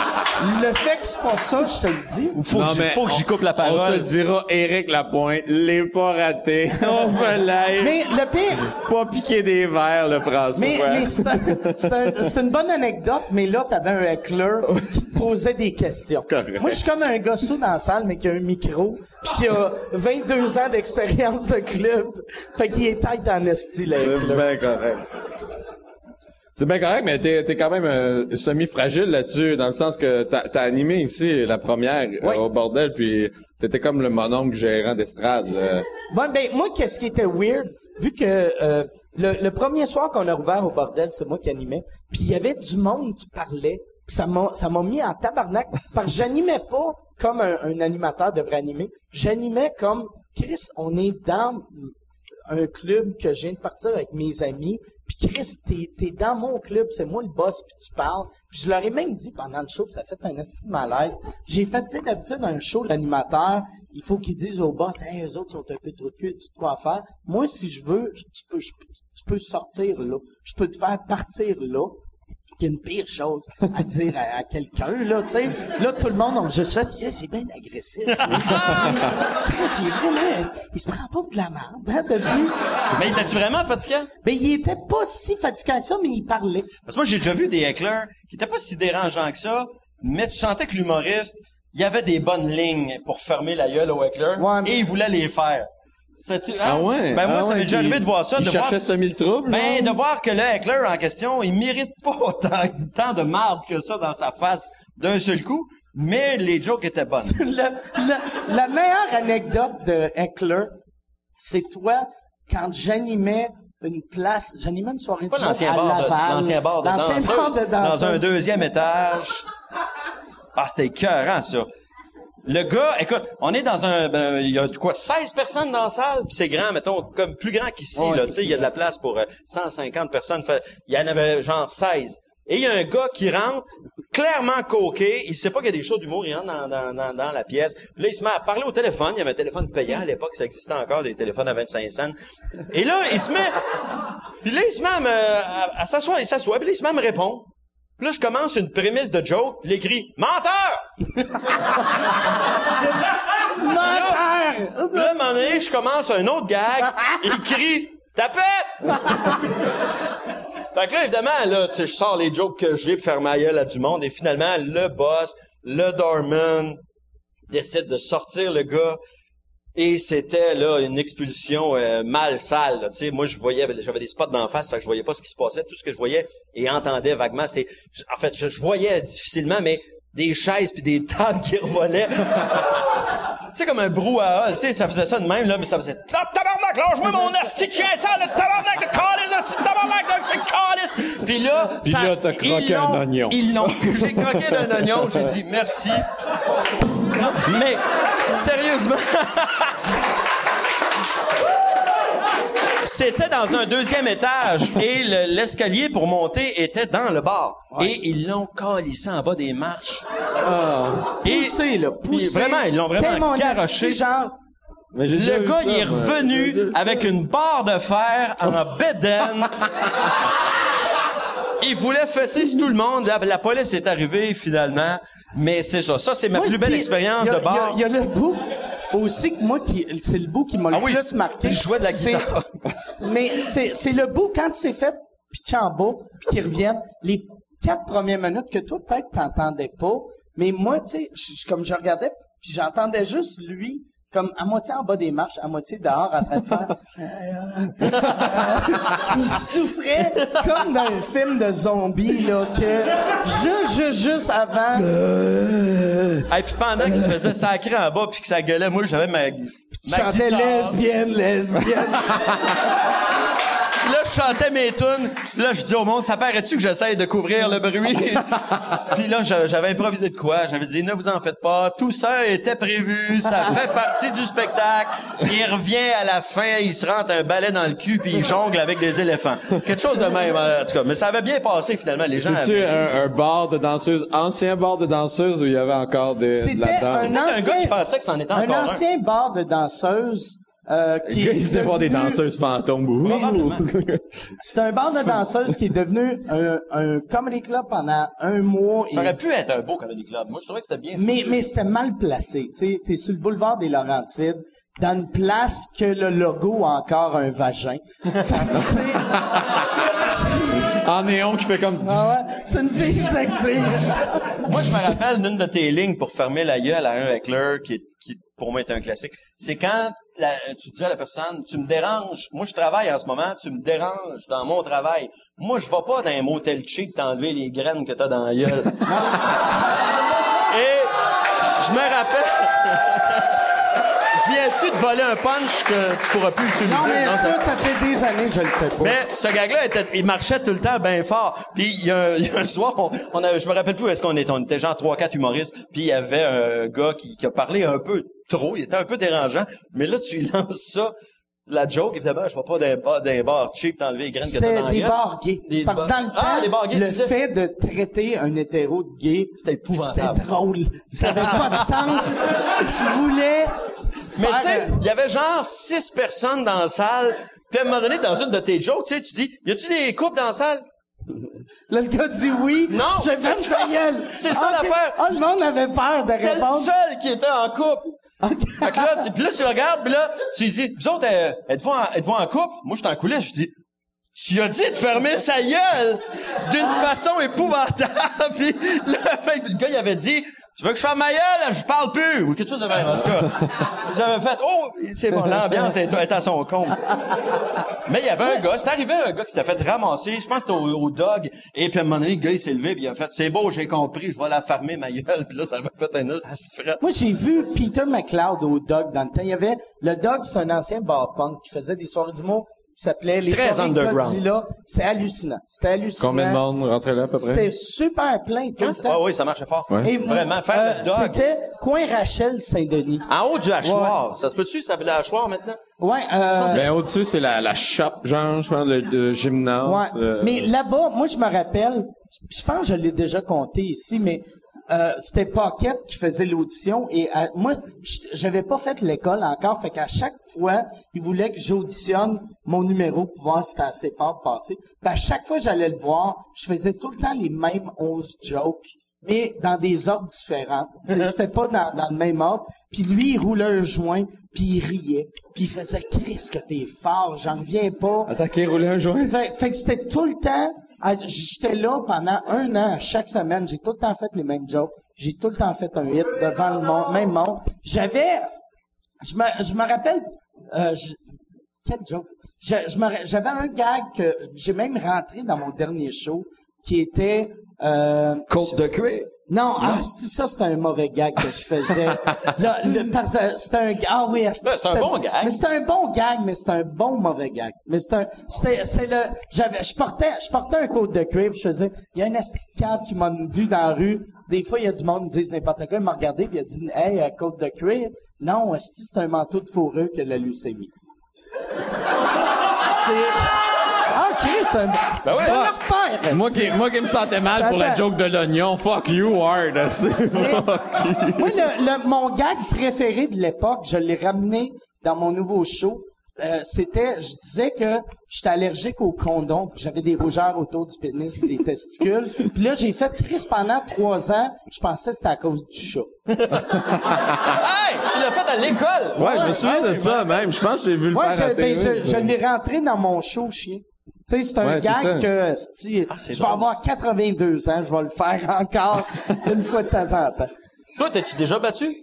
le fait que c'est pas ça, je te le dis. Faut, Non, que, faut que j'y coupe la On se le parole. dira, Éric Lapointe, l'est pas raté. On va live. Mais le pire, Pas piquer des verres, le François. mais, mais c'est un- c'est un- c'est une bonne anecdote, mais là, t'avais un heckler qui te posait des questions. Correct. Moi, je suis comme un gars sous dans la salle, mais qui a un micro, puis qui a 22 ans d'expérience de club. Fait qu'il est tête en esti, le C'est heckler. bien correct. C'est bien correct, mais t'es, t'es quand même euh, semi-fragile là-dessus, dans le sens que t'as, t'as animé ici la première euh, au bordel, puis t'étais comme le mononcle gérant d'estrade. là. Bon, ben moi, qu'est-ce qui était weird, vu que euh, le, le premier soir qu'on a ouvert au bordel, c'est moi qui animais, puis il y avait du monde qui parlait, puis ça m'a ça m'a mis en tabarnak, parce que j'animais pas comme un, un animateur devrait animer, j'animais comme Chris, on est dans un club que je viens de partir avec mes amis, puis Chris, t'es, t'es dans mon club, c'est moi le boss, puis tu parles. Puis je leur ai même dit pendant le show, puis ça fait un esti de malaise. J'ai fait, tu sais, d'habitude, un show, l'animateur, il faut qu'ils disent au boss, hey, eux autres sont un peu trop de cul, tu sais quoi faire. Moi, si je veux, tu peux- tu peux sortir là. Je peux te faire partir là qu'il y a une pire chose à dire à, à quelqu'un, là, tu sais. Là, tout le monde, on juste fait, Chris, c'est bien agressif. là. Chris, il est vraiment, il se prend pas de la merde, hein, depuis. Mais étais-tu vraiment fatiguant? Ben, il était pas si fatigant que ça, mais il parlait. Parce que moi, j'ai déjà vu des hecklers qui étaient pas si dérangeants que ça, mais tu sentais que l'humoriste, il y avait des bonnes lignes pour fermer la gueule au heckler, Ouais, mais- et il voulait les faire. Hein? Ah ouais? Ben moi, ah ça ouais, m'est déjà arrivé de voir ça, Il de voir... cherchait le trouble. Ben, de voir que le heckler en question, il mérite pas autant, tant de marde que ça dans sa face d'un seul coup, mais les jokes étaient bonnes. Le- le- la meilleure anecdote de Heckler, c'est toi, quand j'animais une place, j'animais une soirée Pas monde l'ancien à bar, de, Laval. l'ancien bar de bar de dans un danseuse. deuxième étage. Ah, c'était écœurant, ça. Le gars, écoute, on est dans un, ben, il y a quoi, 16 personnes dans la salle, puis c'est grand, mettons, comme plus grand qu'ici, Ouais, là, tu sais, il y a de la place pour euh, 150 personnes, fait, il y en avait genre 16. Et il y a un gars qui rentre, clairement coqué, il sait pas qu'il y a des shows d'humour, il rentre dans, dans, dans, dans la pièce. Puis là, il se met à parler au téléphone, il y avait un téléphone payant à l'époque, ça existait encore, des téléphones à 25 cents. Et là, il se met, puis là, il se met à, me- à, à s'asseoir, il s'assoit, puis là, il se met à me répondre. Puis là, je commence une prémisse de joke, il écrit « Menteur! » Menteur! Là, à un moment donné, je commence un autre gag, il crie « Tapette! » Fait que là, évidemment, là, tu sais, je sors les jokes que j'ai pour faire ma gueule à du monde, et finalement, le boss, le doorman, décide de sortir le gars. Et c'était là une expulsion euh, mal sale. Tu sais, moi je voyais, j'avais des spots d'en face, fait que je voyais pas ce qui se passait. Tout ce que je voyais et entendais vaguement, c'était, en fait, je, je voyais difficilement, mais des chaises puis des tables qui revolaient. Tu sais, comme un brouhaha, tu sais, ça faisait ça de même, là, mais ça faisait « Ah, tabarnak, lâche-moi mon asti de chien le tabarnak de calice, asti de tabarnak, là, c'est calice! » Puis là, Puis ça- là, t'as croqué un oignon. Ils l'ont. J'ai croqué d'un oignon, j'ai dit « Merci. » Non, mais, sérieusement... C'était dans un deuxième étage et le- l'escalier pour monter était dans le bar. Et ils l'ont calissé en bas des marches. Et Poussé, là, poussé. vraiment, ils l'ont vraiment garoché. genre, Mais Le gars, ça, il est revenu avec une barre de fer en bédaine. Il voulait fesser sur tout le monde. La, la police est arrivée finalement. Mais c'est ça. Ça, c'est ma Moi, plus belle expérience de bar. Il y, a- il y a le bout aussi que moi qui c'est le bout qui m'a Ah le oui, plus marqué. il jouait de la guitare. mais c'est c'est le bout quand c'est fait pitcher en bas puis qu'ils reviennent les quatre premières minutes que toi peut-être t'entendais pas, mais moi tu sais je- je- comme je regardais puis j'entendais juste lui comme à moitié en bas des marches, à moitié dehors en train de faire. Il souffrait comme dans un film de zombies là que juste juste juste avant. Et puis pendant qu'il se faisait sacrer en bas puis que ça gueulait, moi, j'avais ma, tu ma chantais guitare. lesbienne lesbienne Là, je chantais mes tunes. Là, je dis au monde, ça paraît-tu que j'essaye de couvrir le bruit? Puis là, j'a- j'avais improvisé de quoi? J'avais dit, ne vous en faites pas. Tout ça était prévu. Ça fait partie du spectacle. Il revient à la fin, il se rentre un balai dans le cul puis il jongle avec des éléphants. Quelque chose de même, en tout cas. Mais ça avait bien passé, finalement. Les gens C'est-tu avaient- un, un bar de danseuses, ancien bar de danseuses où il y avait encore des, de C'était la danse? un C'est un ancien, gars qui pensait que c'en était un encore un. ancien bar de danseuses euh, Le qui gars, est il venait voir des devenu- danseuses fantômes. C'est un bar de danseuses qui est devenu un, un comedy club pendant un mois. Ça et- aurait pu être un beau comedy club. Moi, je trouvais que c'était bien mais mais c'était mal placé. Tu sais, t'es sur le boulevard des Laurentides, dans une place que le logo a encore un vagin. En néon qui fait comme... ah ouais, c'est une fille sexy. Moi, je me rappelle d'une de tes lignes pour fermer la gueule à un heckler qui, qui pour moi est un classique. C'est quand la- tu dis à la personne, tu me déranges. Moi, je travaille en ce moment, tu me déranges dans mon travail. Moi, je vais pas dans un motel chic t'enlever les graines que t'as dans la gueule. Et je me rappelle... Viens-tu de voler un punch que tu pourras plus utiliser? Non, mais Non, ça, ça fait des années que je le fais pas. mais ce gag-là, était- il marchait tout le temps bien fort. Puis il y, a un- il y a un soir, on, on avait, je me rappelle plus où est-ce qu'on était. On était genre trois, quatre humoristes. Puis il y avait un gars qui, qui a parlé un peu trop. Il était un peu dérangeant. Mais là, tu lances ça. La joke, évidemment, je vais pas d'un bar, d'un bar cheap t'enlever les graines que t'as C'était dans des bars gays. Des Parce que dans le Ah, temps, bars gays, le fait de traiter un hétéro de gay, C'était épouvantable. C'était drôle. Ça avait pas de sens. Tu voulais. Mais tu sais, il y avait genre six personnes dans la salle. Puis à un moment donné, dans une de tes jokes, tu sais, tu dis, y a-tu des couples dans la salle? Là, le gars dit oui. Non, c'est ferme ça. C'est ça l'affaire. Ah, le monde avait peur de C'était le répondre. seul qui était en couple. Fait que là, tu, puis là, tu regardes, puis là, tu dis, vous autres, euh, êtes-vous en, en couple? Moi, je suis en coulisses, je dis, tu as dit de fermer sa gueule d'une façon épouvantable. puis là, fait le gars, il avait dit, tu veux que je ferme ma gueule? Je parle plus! Ou quelque chose de même, en tout cas. J'avais fait, oh, c'est bon, l'ambiance est, à son compte. Mais il y avait un gars, c'est arrivé un gars qui s'était fait ramasser, je pense que c'était au, dog, et puis à un moment donné, le gars, il s'est levé, puis il a fait, c'est beau, j'ai compris, je vais la fermer, ma gueule. Puis là, ça m'a fait un de fret. Moi, j'ai vu Peter McLeod au Dog dans le temps. Il y avait, le Dog, c'est un ancien bar punk qui faisait des soirées d'humour qui s'appelait les Très soirées underground. Godzilla. C'est hallucinant. C'était hallucinant. Combien de monde rentrait là, à peu près? C'était super plein. Ah oui, ça marchait fort. Ouais. Et Vraiment, faire euh, le dog. C'était Coin Rachel Saint-Denis. En haut du hachoir. Ça se peut-tu, ça s'appelle le hachoir maintenant? Ouais, euh, Ben, au-dessus, c'est la, la shop, genre, je pense, le, le gymnase. Ouais. euh, Mais là-bas, moi, je me rappelle, je pense que je l'ai déjà compté ici, mais euh, c'était Pocket qui faisait l'audition et euh, moi, j'avais pas fait l'école encore, fait qu'à chaque fois, il voulait que j'auditionne mon numéro pour voir si c'était assez fort pour passer. Puis à chaque fois j'allais le voir, je faisais tout le temps les mêmes 11 jokes mais dans des ordres différents. C'était pas dans, dans le même ordre. Puis lui, il roulait un joint, puis il riait. Puis il faisait « Chris, que t'es fort, j'en reviens pas. » Attaquer, rouler un joint? Fait, fait que c'était tout le temps. À- J'étais là pendant un an, chaque semaine. J'ai tout le temps fait les mêmes jokes. J'ai tout le temps fait un hit devant le monde, même monde. J'avais je me, je me rappelle, euh, je- quel joke? Je, je j'avais un gag que j'ai même rentré dans mon dernier show qui était, euh, Côte de cuir. Non, ah, c'est- ça, c'était un mauvais gag que je faisais. Que c'était un, ah oui, c'est un bon gag. Mais c'était un bon gag, mais c'était un bon mauvais gag. Mais c'était un, c'est le, j'avais, je portais, je portais un côte de cuir, puis je faisais, il y a un asti de cave qui m'a vu dans la rue. Des fois, il y a du monde qui me dit n'importe quoi, il m'a regardé, puis il a dit, hey, euh, côte de cuir. Non, asti, c'est un manteau de fourrure que la leucémie? c'est, ah, Chris, je vais le refaire. asti. Moi qui, moi qui me sentais mal pour la joke de l'oignon, fuck you, hard. Moi, le, le- mon gag préféré de l'époque, je l'ai ramené dans mon nouveau show. Euh, c'était, je disais que j'étais allergique aux condoms, puis j'avais des rougeurs autour du pénis, des testicules. Puis là, j'ai fait Chris pendant trois ans. Je pensais que c'était à cause du chat. Hey! Tu l'as fait à l'école! Ouais, je me souviens de ça même. Je pense que j'ai vu le Ouais, faire à je, ben, je, je l'ai rentré dans mon show, chien. Tu sais, c'est un Ouais, gag que, Ah, je vais drôle. avoir 82 ans, je vais le faire encore une fois de temps en temps. Toi, t'es-tu déjà battu?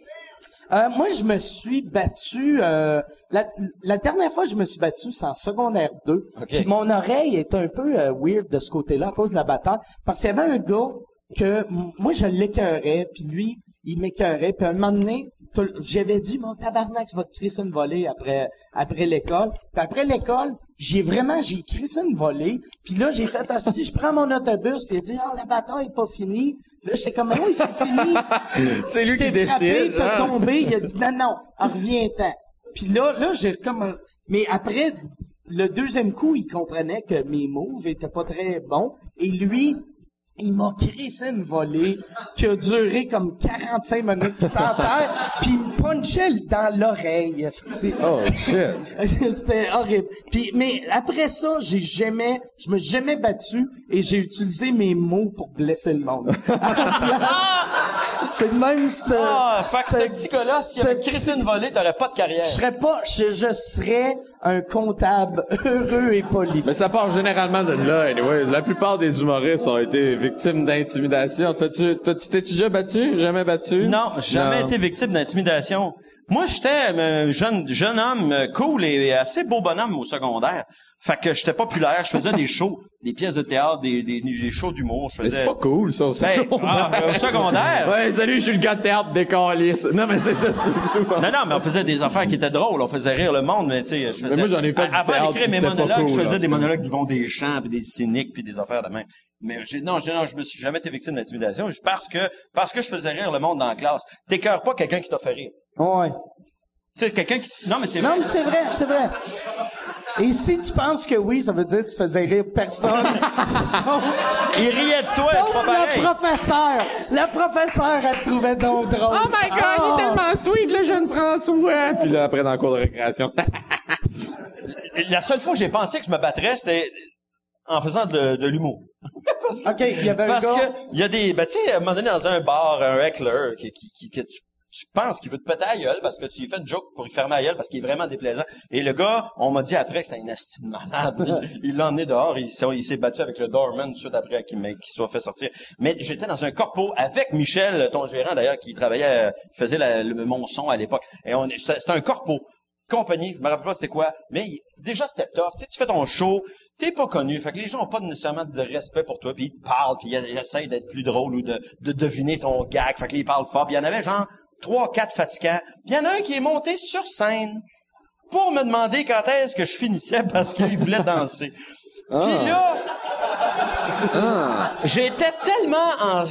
Euh, moi, je me suis battu. euh, la, la dernière fois que je me suis battu, c'est en secondaire 2. Puis mon oreille est un peu euh, weird de ce côté-là à cause de la bataille. Parce qu'il y avait un gars que moi, je l'écœurais, puis lui, il m'écœurait. Puis à un moment donné, j'avais dit, mon tabarnak, je vais te crisser une volée après, après l'école. Puis après l'école, j'ai vraiment, j'ai crissé une volée. Puis là, j'ai fait, ah, si je prends mon autobus, puis il a dit, ah, la bataille est pas finie. Là, j'étais comme, ah oui, c'est fini. C'est lui qui frappé, décide. T'as hein. tombé, il a dit non, non, reviens-t'en. Puis là, là, j'ai comme Mais après, le deuxième coup, il comprenait que mes moves étaient pas très bons. Et lui, il m'a crissé une volée qui a duré comme 45 minutes tout en terre, puis il me punchait dans l'oreille. Oh, shit. C'était horrible. Puis, mais après ça, j'ai jamais, je me suis jamais battu et j'ai utilisé mes mots pour blesser le monde. C'est de même, c'était... Ah, fait que ce c'était- petit gars-là, s'il avait crissé une volée, t'aurais pas de carrière. Je serais pas, je, je serais un comptable heureux et poli. Mais ça part généralement de là, anyways. La plupart des humoristes ont été victimes d'intimidation. T'as-tu, t'as-tu, t'es-tu déjà battu? Jamais battu? Non, j'ai jamais Non. été victime d'intimidation. Moi, j'étais un jeune jeune homme euh, cool et assez beau bonhomme au secondaire. Fait que j'étais populaire, je faisais des shows, des pièces de théâtre, des, des, des shows d'humour. Je Mais faisais... c'est pas cool, ça, au Ben, secondaire. ah, au secondaire. Ouais, salut, je suis le gars de théâtre des. Non, mais c'est ça, c'est souvent. Non, non, mais on faisait des affaires qui étaient drôles, on faisait rire le monde, mais tu sais, je faisais... moi, j'en ai fait du Avant théâtre, d'écrire mes monologues, cool, je faisais des monologues qui vont des chants, puis des cyniques, puis des affaires de même. Mais j'ai, non, j'ai- non, je me suis jamais été victime d'intimidation, parce que, parce que je faisais rire le monde dans la classe. T'écœures pas quelqu'un qui t'a fait rire. Ouais. Tu sais, quelqu'un qui... Non, mais c'est Non, vrai. mais c'est vrai, c'est vrai. Et si tu penses que oui, ça veut dire que tu faisais rire personne. sauf Il riait de toi, c'est sauf pas pareil. le professeur. Le professeur, elle te trouvait donc drôle. Oh my god, il est tellement sweet, le jeune François! Puis là, après, dans le cours de récréation. La seule fois où j'ai pensé que je me battrais, c'était en faisant de, de l'humour. OK, il y avait un Parce gars... que il y a des, ben tu sais, à un moment donné dans un bar, un heckler qui, qui, qui que tu, tu penses qu'il veut te péter la gueule parce que tu lui fais une joke pour lui fermer la gueule parce qu'il est vraiment déplaisant. Et le gars, on m'a dit après que c'était un asti de malade. Il l'a emmené dehors, il, s'est- il s'est battu avec le doorman tout de suite après qu'il soit fait sortir. Mais j'étais dans un corpo avec Michel, ton gérant d'ailleurs, qui travaillait, euh, qui faisait la- le, mon son à l'époque. Et on, c'était un corpo compagnie, je me rappelle pas c'était quoi, mais il- déjà c'était tough. Tu sais, tu fais ton show, t'es pas connu, fait que les gens ont pas nécessairement de respect pour toi, puis ils te parlent, puis ils, essayent d'être plus drôle ou de, de deviner ton gag, fait que ils parlent fort. Puis il y en avait genre trois, quatre fatigants. Puis il y en a un qui est monté sur scène pour me demander quand est-ce que je finissais parce qu'il voulait danser. Puis là, j'étais tellement en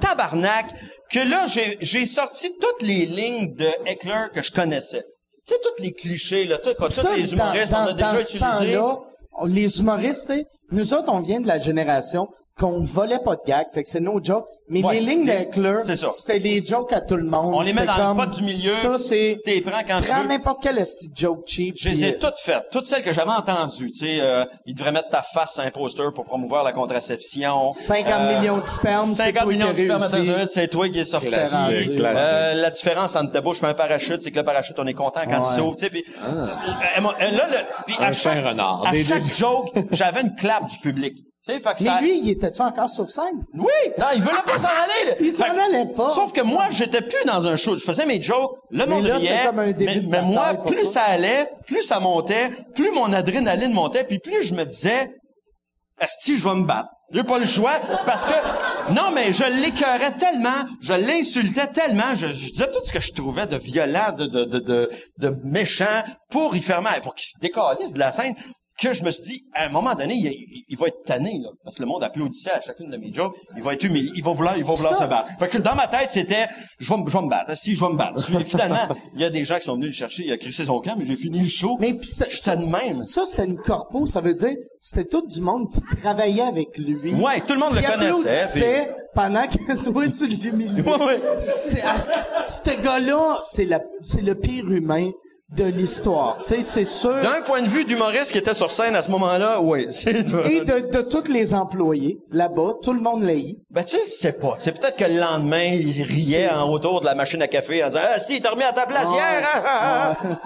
tabarnak que là, j'ai, j'ai sorti toutes les lignes de Heckler que je connaissais. Tu sais, tous les clichés, là, tout, tous Ça, les humoristes, dans, on a dans- déjà utilisé. on- les humoristes, tu sais, nous autres, on vient de la génération qu'on volait pas de gags, fait que c'est nos jokes. Mais Ouais, les lignes les- d'Eckler, c'est ça. c'était les jokes à tout le monde. On les met dans comme, le pot du milieu. Ça, c'est... T'es prends quand tu Prends n'importe quel joke cheap. Je les ai euh, toutes faites, toutes celles que j'avais entendues. Tu sais, euh, ils devraient mettre ta face sur un poster pour promouvoir la contraception. 50 Euh, millions de sperme, c'est 50 toi qui millions de spermatozoïdes, c'est toi qui es sorti. Classique, classique. Euh, la différence entre ta bouche et un parachute, c'est que le parachute, on est content quand il s'ouvre, tu sais, puis euh, euh, là, le, puis à Un chaque, renard. à chaque joke, j'avais une clap du public. Fait que Mais ça... lui, il était-tu encore sur scène? Oui! Non, il voulait pas s'en aller! là. Il s'en allait pas. Sauf que moi, j'étais plus dans un show. Je faisais mes jokes, le monde là, riait. comme un début mais, de mais moi, plus ça allait, plus ça montait, plus mon adrénaline montait, puis plus je me disais, Asti, je vais me battre. J'ai pas le choix, parce que, non, mais je l'écœurais tellement, je l'insultais tellement, je, je disais tout ce que je trouvais de violent, de, de, de, de, de méchant, pour y faire mal, pour qu'il se décalisse de la scène, que je me suis dit, à un moment donné, il, il- il va être tanné, là. Parce que le monde applaudissait à chacune de mes jokes. Il va être humilié. Il va vouloir, il va vouloir Ça, se battre. Fait que dans ma tête, c'était, je vais, me- je vais me battre. Si, je vais me battre. Puis Finalement, il y a des gens qui sont venus le chercher. Il a crissé son camp, mais j'ai fini le show. Mais pis ça- suis de même. Ça, c'était une corpo, ça veut dire c'était tout du monde qui travaillait avec lui. Ouais, tout le monde le connaissait, applaudissait pendant que toi, tu l'humiliais. Ouais, ouais. Ce gars-là, c'est le pire humain de l'histoire. Tu sais, c'est sûr. D'un point de vue d'humoriste qui était sur scène à ce moment-là, oui, Et de, de tous les employés, là-bas, tout le monde l'a eu. Ben, tu le sais pas. C'est peut-être que le lendemain, il riait en autour de la machine à café en disant, ah, si, t'as remis à ta place hier, hein, ah, ah.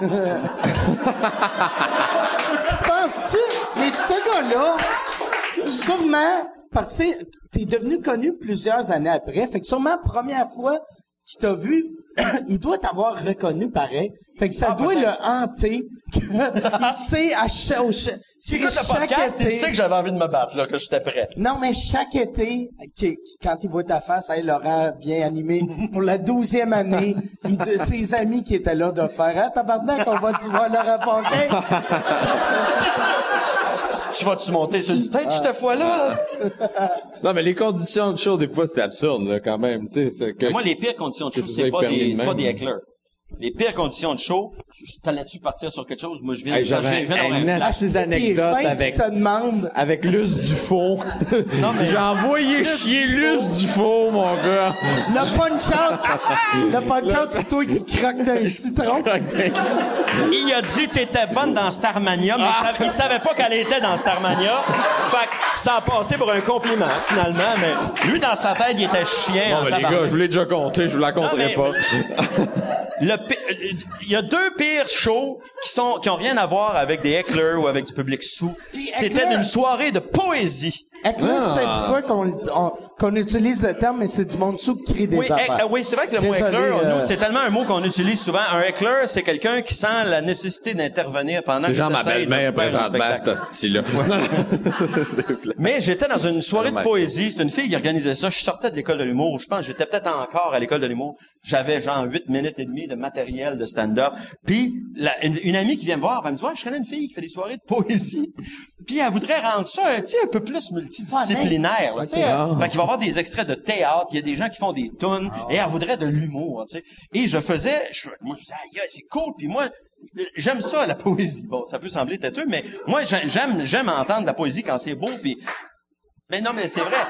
Tu penses-tu? Mais ce gars-là, sûrement, parce que t'es devenu connu plusieurs années après, fait que sûrement, première fois qu'il t'a vu, il doit t'avoir reconnu pareil. Fait que ça Ah, doit le hanter. que il sait à chaque, au cha- Si écoute le chaque podcast, il été- sait que j'avais envie de me battre, là, que j'étais prêt. Non, mais chaque été, qui- qui- quand il voit ta face, hey, Laurent vient animer pour la douzième année, il de ses amis qui étaient là de faire, ah, tabarnak, on va-tu voir Laurent Fontaine? Tu vas-tu monter sur le stage cette fois-là? Non, mais les conditions de show, des fois, c'est absurde, là, quand même. Tu sais, c'est que... Moi, les pires conditions de show, c'est pas des, pas des éclairs. Les pires conditions de show, t'allais-tu partir sur quelque chose? Moi, je viens Hey, je viens- j'avais je viens d'avoir un un flash. assez Qui est d'anecdotes fin, avec, te demande, avec Luce Dufaux. mais- J'ai envoyé chier Luce Dufaux, mon gars. le punch-out, le punch-out, c'est toi qui croque d'un citron. Il a dit t'étais bonne dans Starmania, mais il, savait, il savait pas qu'elle était dans Starmania. Fait que ça a passé pour un compliment, finalement, mais lui, dans sa tête, il était chien en Bon, ben, les gars, je vous l'ai déjà compté, je vous la compterai mais- pas. Le il y a deux pires shows qui sont qui ont rien à voir avec des hecklers ou avec du public sous. C'était une soirée de poésie. Ça fait Ah. dix fois qu'on on- qu'on utilise le terme, mais c'est du monde sous qui crie des Oui, heck- affaires. euh, oui, c'est vrai que le mot Désolé, heckler, euh, nous, c'est tellement un mot qu'on utilise souvent. Un heckler, c'est quelqu'un qui sent la nécessité d'intervenir pendant C'est que genre ma j'essaye de belle-mère faire un présentement, spectacle. ce style-là. Mais j'étais dans une soirée de poésie. C'est une fille qui organisait ça. Je sortais de l'école de l'humour. Je pense que j'étais peut-être encore à l'école de l'humour. J'avais genre 8 minutes et demie de matériel de stand-up. Puis la- une, une amie qui vient me voir, elle me dit, ouais, je connais une fille qui fait des soirées de poésie. Puis elle voudrait rendre ça un, tu sais, un peu plus multidisciplinaire. là, sais. Ah. Fait qu'il va y avoir des extraits de théâtre. Il y a des gens qui font des tunes. Et elle voudrait de l'humour, tu sais. Et je faisais, je, moi, je disais, aïe, c'est cool. Puis moi, j'aime ça, la poésie. Bon, ça peut sembler têteux, mais moi, j'ai- j'aime, j'aime entendre la poésie quand c'est beau. Puis mais non, mais c'est vrai.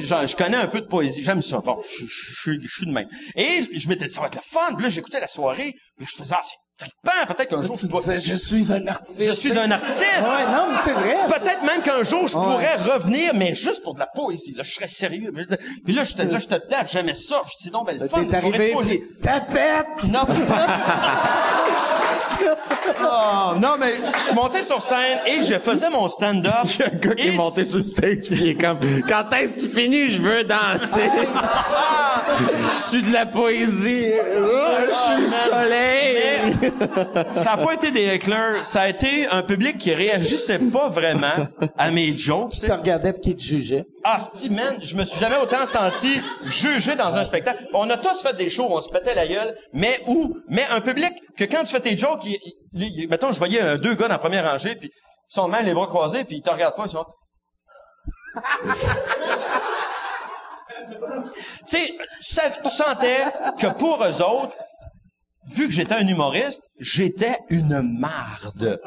Genre, je connais un peu de poésie. J'aime ça. Bon, je, je, je, suis- je suis de même. Et je m'étais dit, ça va être le fun. Puis là, j'écoutais la soirée. Puis je faisais, ah, c'est trippant. Peut-être qu'un jour, Tu je, dois- disais, je suis un artiste. je suis un artiste. Ouais, non, mais c'est vrai. Peut-être même qu'un jour, je pourrais revenir, mais juste pour de la poésie. Là, je serais sérieux. Puis là, j'étais là, j'étais dedans, j'aimais ça. Je dis, non, ben, le fun, T'es arrivé, tapette! Non. Oh, non, mais je suis monté sur scène et je faisais mon stand-up. Il y a un gars qui est monté sur le stage pis il est comme Quand est-ce que tu finis? Je veux danser? Je suis de la poésie. Oh, je suis le soleil. ça n'a pas été des éclairs, ça a été un public qui réagissait pas vraiment à mes jokes. sais. te regardais pis qui te jugeait. Ah, sti, man, je me suis jamais autant senti jugé dans un spectacle. On a tous fait des shows où on se pétait la gueule, mais où, mais un public que quand tu fais tes jokes, il, il- il- mettons, je voyais euh, deux gars dans la première rangée, puis ils sont même les bras croisés, puis ils te regardent pas, ils sont... tu sais, tu sentais que pour eux autres, vu que j'étais un humoriste, j'étais une marde.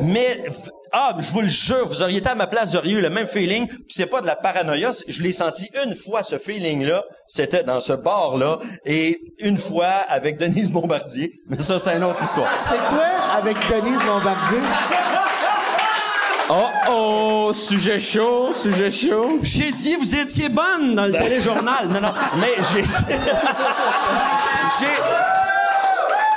Mais, ah, je vous le jure, vous auriez été à ma place, vous auriez eu le même feeling, puis c'est pas de la paranoïa, je l'ai senti une fois, ce feeling-là, c'était dans ce bar-là, et une fois avec Denise Bombardier, mais ça, c'est une autre histoire. C'est quoi avec Denise Bombardier? Oh oh, sujet chaud, sujet chaud. J'ai dit, vous étiez bonne dans le téléjournal. Non, non, mais j'ai... j'ai...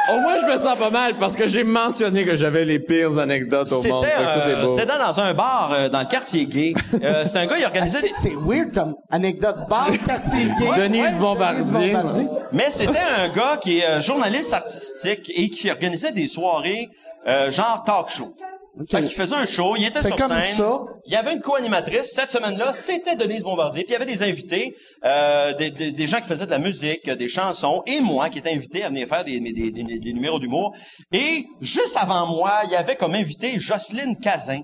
au moins, je me sens pas mal parce que j'ai mentionné que j'avais les pires anecdotes au monde. Euh, c'était dans, dans un bar euh, dans le quartier gay. Euh, c'était un gars, il Ah, organisait c'est des... c'est weird comme anecdote. Bar, quartier gay. Denise Bombardier. Bombardier. Mais c'était un gars qui est euh, journaliste artistique et qui organisait des soirées euh, genre talk show. Fait qu'il faisait un show, il était sur comme scène. ça. Il y avait une co-animatrice. Cette semaine-là, c'était Denise Bombardier. Puis il y avait des invités, euh, des, des- des gens qui faisaient de la musique, des chansons, et moi qui étais invité à venir faire des, des, des- des numéros d'humour. Et juste avant moi, il y avait comme invité Jocelyne Cazin.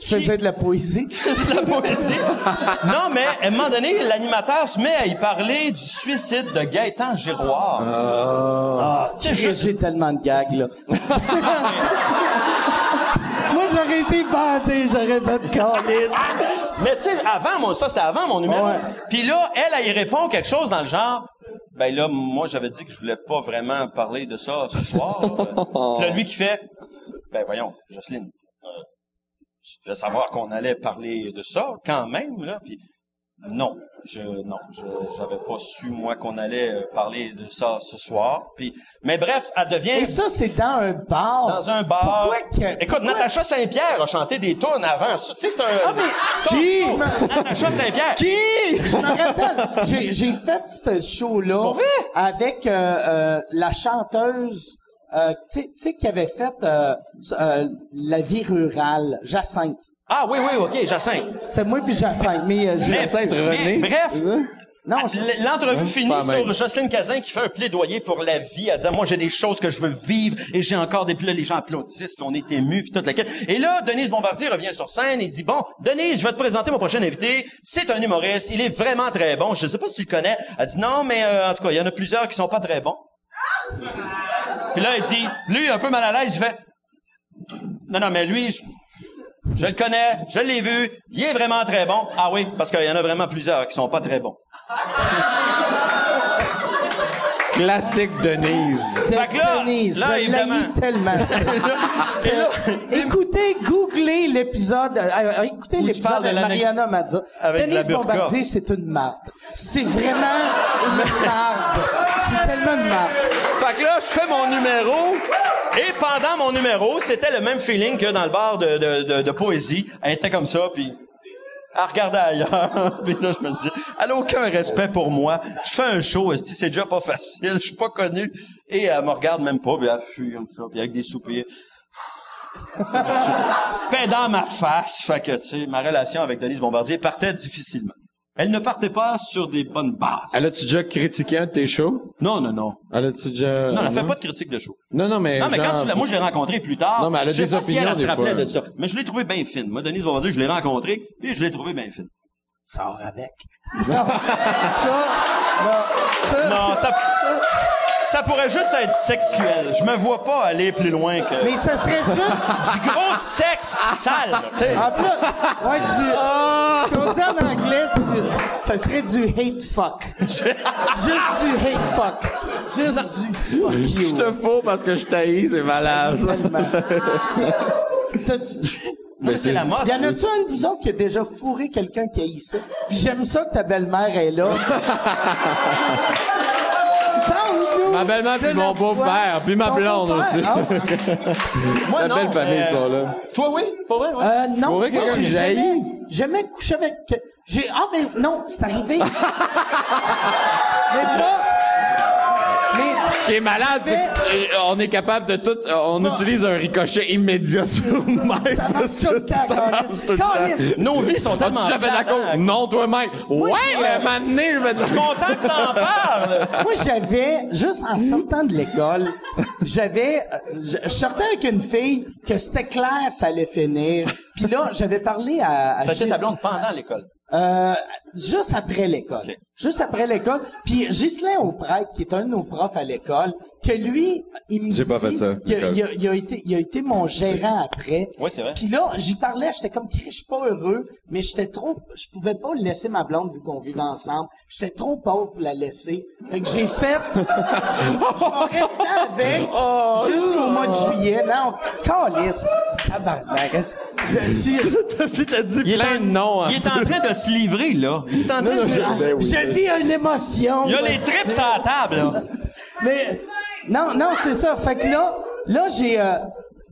Tu faisais de la poésie. C'est de la poésie. Non, mais à un moment donné, l'animateur se met à y parler du suicide de Gaëtan Giroir. Ah, juste- j'ai tellement de gags, là. J'aurais été bandé, j'aurais fait calice. Mais tu sais, avant, moi, ça, c'était avant mon numéro. Puis là, elle, elle y répond quelque chose dans le genre, ben là, moi, j'avais dit que je voulais pas vraiment parler de ça ce soir. Puis là, lui qui fait, ben voyons, Jocelyne, euh, tu devais savoir qu'on allait parler de ça quand même, là. Puis non, je non, je j'avais pas su moi qu'on allait euh, parler de ça ce soir. Puis mais bref, elle devient Et ça, c'est dans un bar. dans un bar. Pourquoi que... Écoute, Natacha Saint-Pierre a chanté des tunes avant. Tu sais, c'est un. Ah, mais... Qui? Natacha Saint-Pierre. Qui? Je me rappelle, j'ai, j'ai fait ce show-là Pour vrai? avec euh, euh, la chanteuse, euh, tu sais- tu sais, qui avait fait euh, euh, la vie rurale, Jacinthe. Ah oui, oui, ok, Jacinthe. C'est moi puis Jacinthe, mais euh, Jacinthe René. Mais, bref, non, Ah, je- l'entrevue finit pas sur. Jocelyne Cazin qui fait un plaidoyer pour la vie. Elle dit moi j'ai des choses que je veux vivre et j'ai encore des puis là les gens applaudissent puis on est ému puis toute la quête. Et là Denise Bombardier revient sur scène et dit bon Denise je vais te présenter mon prochain invité. C'est un humoriste. Il est vraiment très bon. Je sais pas si tu le connais. Elle dit non mais euh, en tout cas il y en a plusieurs qui sont pas très bons. Puis là il dit lui un peu mal à l'aise il fait non non mais lui je, je le connais, je l'ai vu, il est vraiment très bon. Ah oui, parce qu'il y en a vraiment plusieurs qui sont pas très bons. Classique Denise. de Fait que là, Denise, là, je évidemment. l'haïs tellement. C'était- écoutez, googlez l'épisode, euh, euh, écoutez tu l'épisode parles de de la Mariana Mazza. Avec la Denise burqa. Bombardier, c'est une marde. C'est vraiment une marde. C'est tellement une marde. Fait que là, je fais mon numéro. Et pendant mon numéro, c'était le même feeling que dans le bar de, de, de, de poésie. Elle était comme ça, puis elle regardait ailleurs. puis là, je me dis, elle a aucun respect pour moi. Je fais un show, esti, c'est déjà pas facile? Je suis pas connu. Et elle me regarde même pas, puis elle fuit comme ça, puis avec des soupirs. Paix dans ma face. Fait que, tu sais, ma relation avec Denise Bombardier partait difficilement. Elle ne partait pas sur des bonnes bases. Elle a-tu déjà critiqué un de tes shows? Non, non, non. Elle a-tu déjà... Non, elle fait pas de critique de show. Non, non, mais Non, mais genre- quand tu l'as, moi, je l'ai rencontré plus tard. Non, mais elle a je sais des pas si elle, opinions, se rappelait fois. de ça. Mais je l'ai trouvé bien fine. Moi, Denise Bombardier, je l'ai rencontré, puis je l'ai trouvé bien fine. Sors avec. Non, ça, non, ça, Non, ça, ça pourrait juste être sexuel. Je me vois pas aller plus loin que mais ça serait juste, du gros sexe sale, tu sais. en plus, ouais, du, ce qu'on dit en anglais, du, ça serait du hate fuck. Juste du hate fuck. Juste du fuck you. Je te fous parce que je t'haïs, c'est malade. ça. Tellement. T'as-tu- mais c'est la mode. Y en a-tu un de vous autres qui a déjà fourré quelqu'un qui a ici? Puis j'aime ça que ta belle-mère est là. Ma belle-mère puis mon beau-père, puis ma blonde aussi. ah. Moi, La non, belle famille mais- sont là. Toi, oui? Pas vrai, ouais. Euh, non, Fourrer moi, quelqu'un jamais, jamais couché avec... J'ai, ah, mais non, c'est arrivé. mais pas... Ce qui est malade, c'est qu'on est capable de tout. euh, On utilise un ricochet immédiat sur Mike. Ça marche tout le temps, Ça marche tout le temps. Câlisse. Nos vies sont tellement plates, d'accord? hein? Non, toi, Mike. Ouais, mais moment donné, je vais te Content que t'en parles. Moi, j'avais, juste en sortant de l'école, j'avais, euh, je, je sortais avec une fille que c'était clair, ça allait finir. Puis là, j'avais parlé à, à Ça Gilles- ta blonde pendant l'école? euh, juste après l'école. Juste après l'école. Puis Ghislain Auprêtre, qui est un de nos profs à l'école, que lui, il me J'ai dit pas fait ça, qu'il a, l'école. il a- il a été, il a été mon gérant après. Oui, c'est vrai. Puis là, j'y parlais, j'étais comme, je suis pas heureux, mais j'étais trop, je pouvais pas laisser ma blonde vu qu'on vivait ensemble. J'étais trop pauvre pour la laisser. Fait que j'ai fait, je rester avec Oh, jusqu'au mois de juillet. Non, calice. Tabarnak. t'as dit Il est plein en- de noms. Il est en train de se livrer, là. Il est en train de... Ben oui. Vis une émotion. Il y a les trips à la table, là. Mais, Non, non, c'est ça. Fait que là, là, j'ai, euh,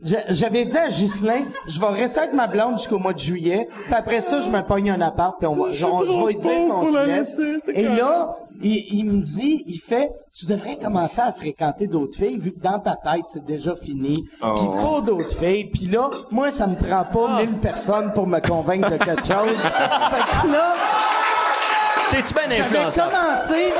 j'a- j'avais dit à Ghislain, je vais rester avec ma blonde jusqu'au mois de juillet, puis après ça, je me pogne un appart, puis on va, genre, je vais lui dire qu'on se laisse. Et là, il, il me dit, il fait, tu devrais commencer à fréquenter d'autres filles, vu que dans ta tête, c'est déjà fini. Puis il faut d'autres filles. Puis là, moi, ça me prend pas mille personnes pour me convaincre de quelque chose. fait que là, T'es-tu bien j'avais commencé,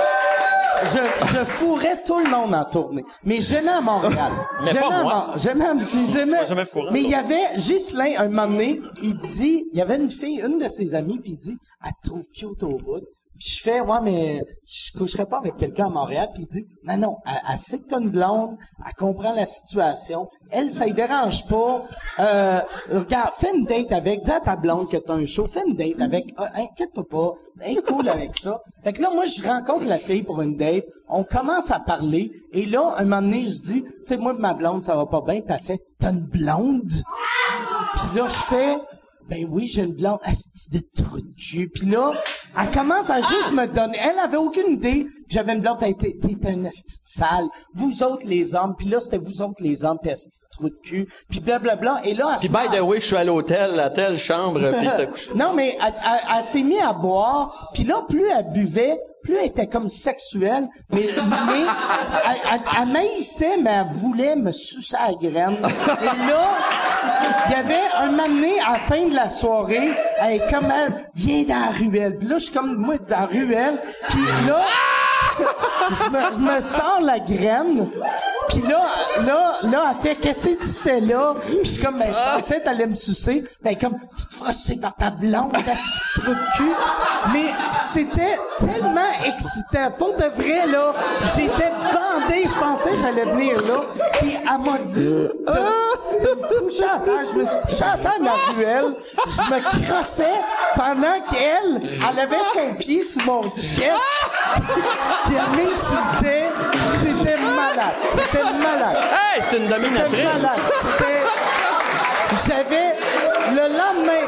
je, je fourrais tout le monde en tournée. Mais j'aimais à Montréal. Mais J'aimais pas moi. J'aimais, j'aimais. jamais fourré Mais il y avait Ghislain, un moment donné, il dit, il y avait une fille, une de ses amies, puis il dit, elle te trouve cute au bout. Je fais, ouais, mais je coucherais pas avec quelqu'un à Montréal. Puis il dit, non, non, elle, elle sait que t'as une blonde, elle comprend la situation. Elle, ça ne dérange pas. Euh, regarde, fais une date avec, dis à ta blonde que t'as un show, fais une date avec, ah, inquiète-toi pas, elle est cool avec ça. Fait que là, moi, je rencontre la fille pour une date, on commence à parler, et là, un moment donné, je dis, tu sais, moi, ma blonde, ça va pas bien, puis elle fait, t'as une blonde? Puis là, je fais, ben oui, j'ai une blonde, asti de trou de cul. Puis là, elle commence à juste me donner, elle avait aucune idée que j'avais une blonde, elle était, t'es un asti de sale. Vous autres, les hommes, puis là, c'était vous autres, les hommes, puis asti de trou de cul. Puis blablabla. Et là, elle Puis by the way, je suis à l'hôtel, à telle chambre, puis t'as couché. non, mais elle, elle- elle s'est mise à boire, puis là, plus elle buvait, plus elle était comme sexuelle, mais, elle, maïssait, mais elle voulait me sucer à la graine. Et là, il y avait un moment donné, à la fin de la soirée, elle est comme elle, viens dans la ruelle. Puis là, je suis comme, moi, dans la ruelle, puis là, je me, sors la graine. Puis là, là, là, elle fait, qu'est-ce que tu fais là? Puis je suis comme, ben, je pensais que t'allais me sucer. Ben, comme, tu te feras sucer par ta blonde, ta petite trou de cul. Mais c'était tellement excitant. Pour de vrai, là, j'étais bandé. Je pensais que j'allais venir là. Puis elle m'a dit de, de me coucher à terre. Je me suis couché à terre dans la ruelle. Je me crossais pendant qu'elle, elle avait son pied sur mon chest. Puis elle m'insultait. C'était malade. C'était malade. Hey, c'est une C'était dominatrice! malade. C'était... J'avais... Le lendemain...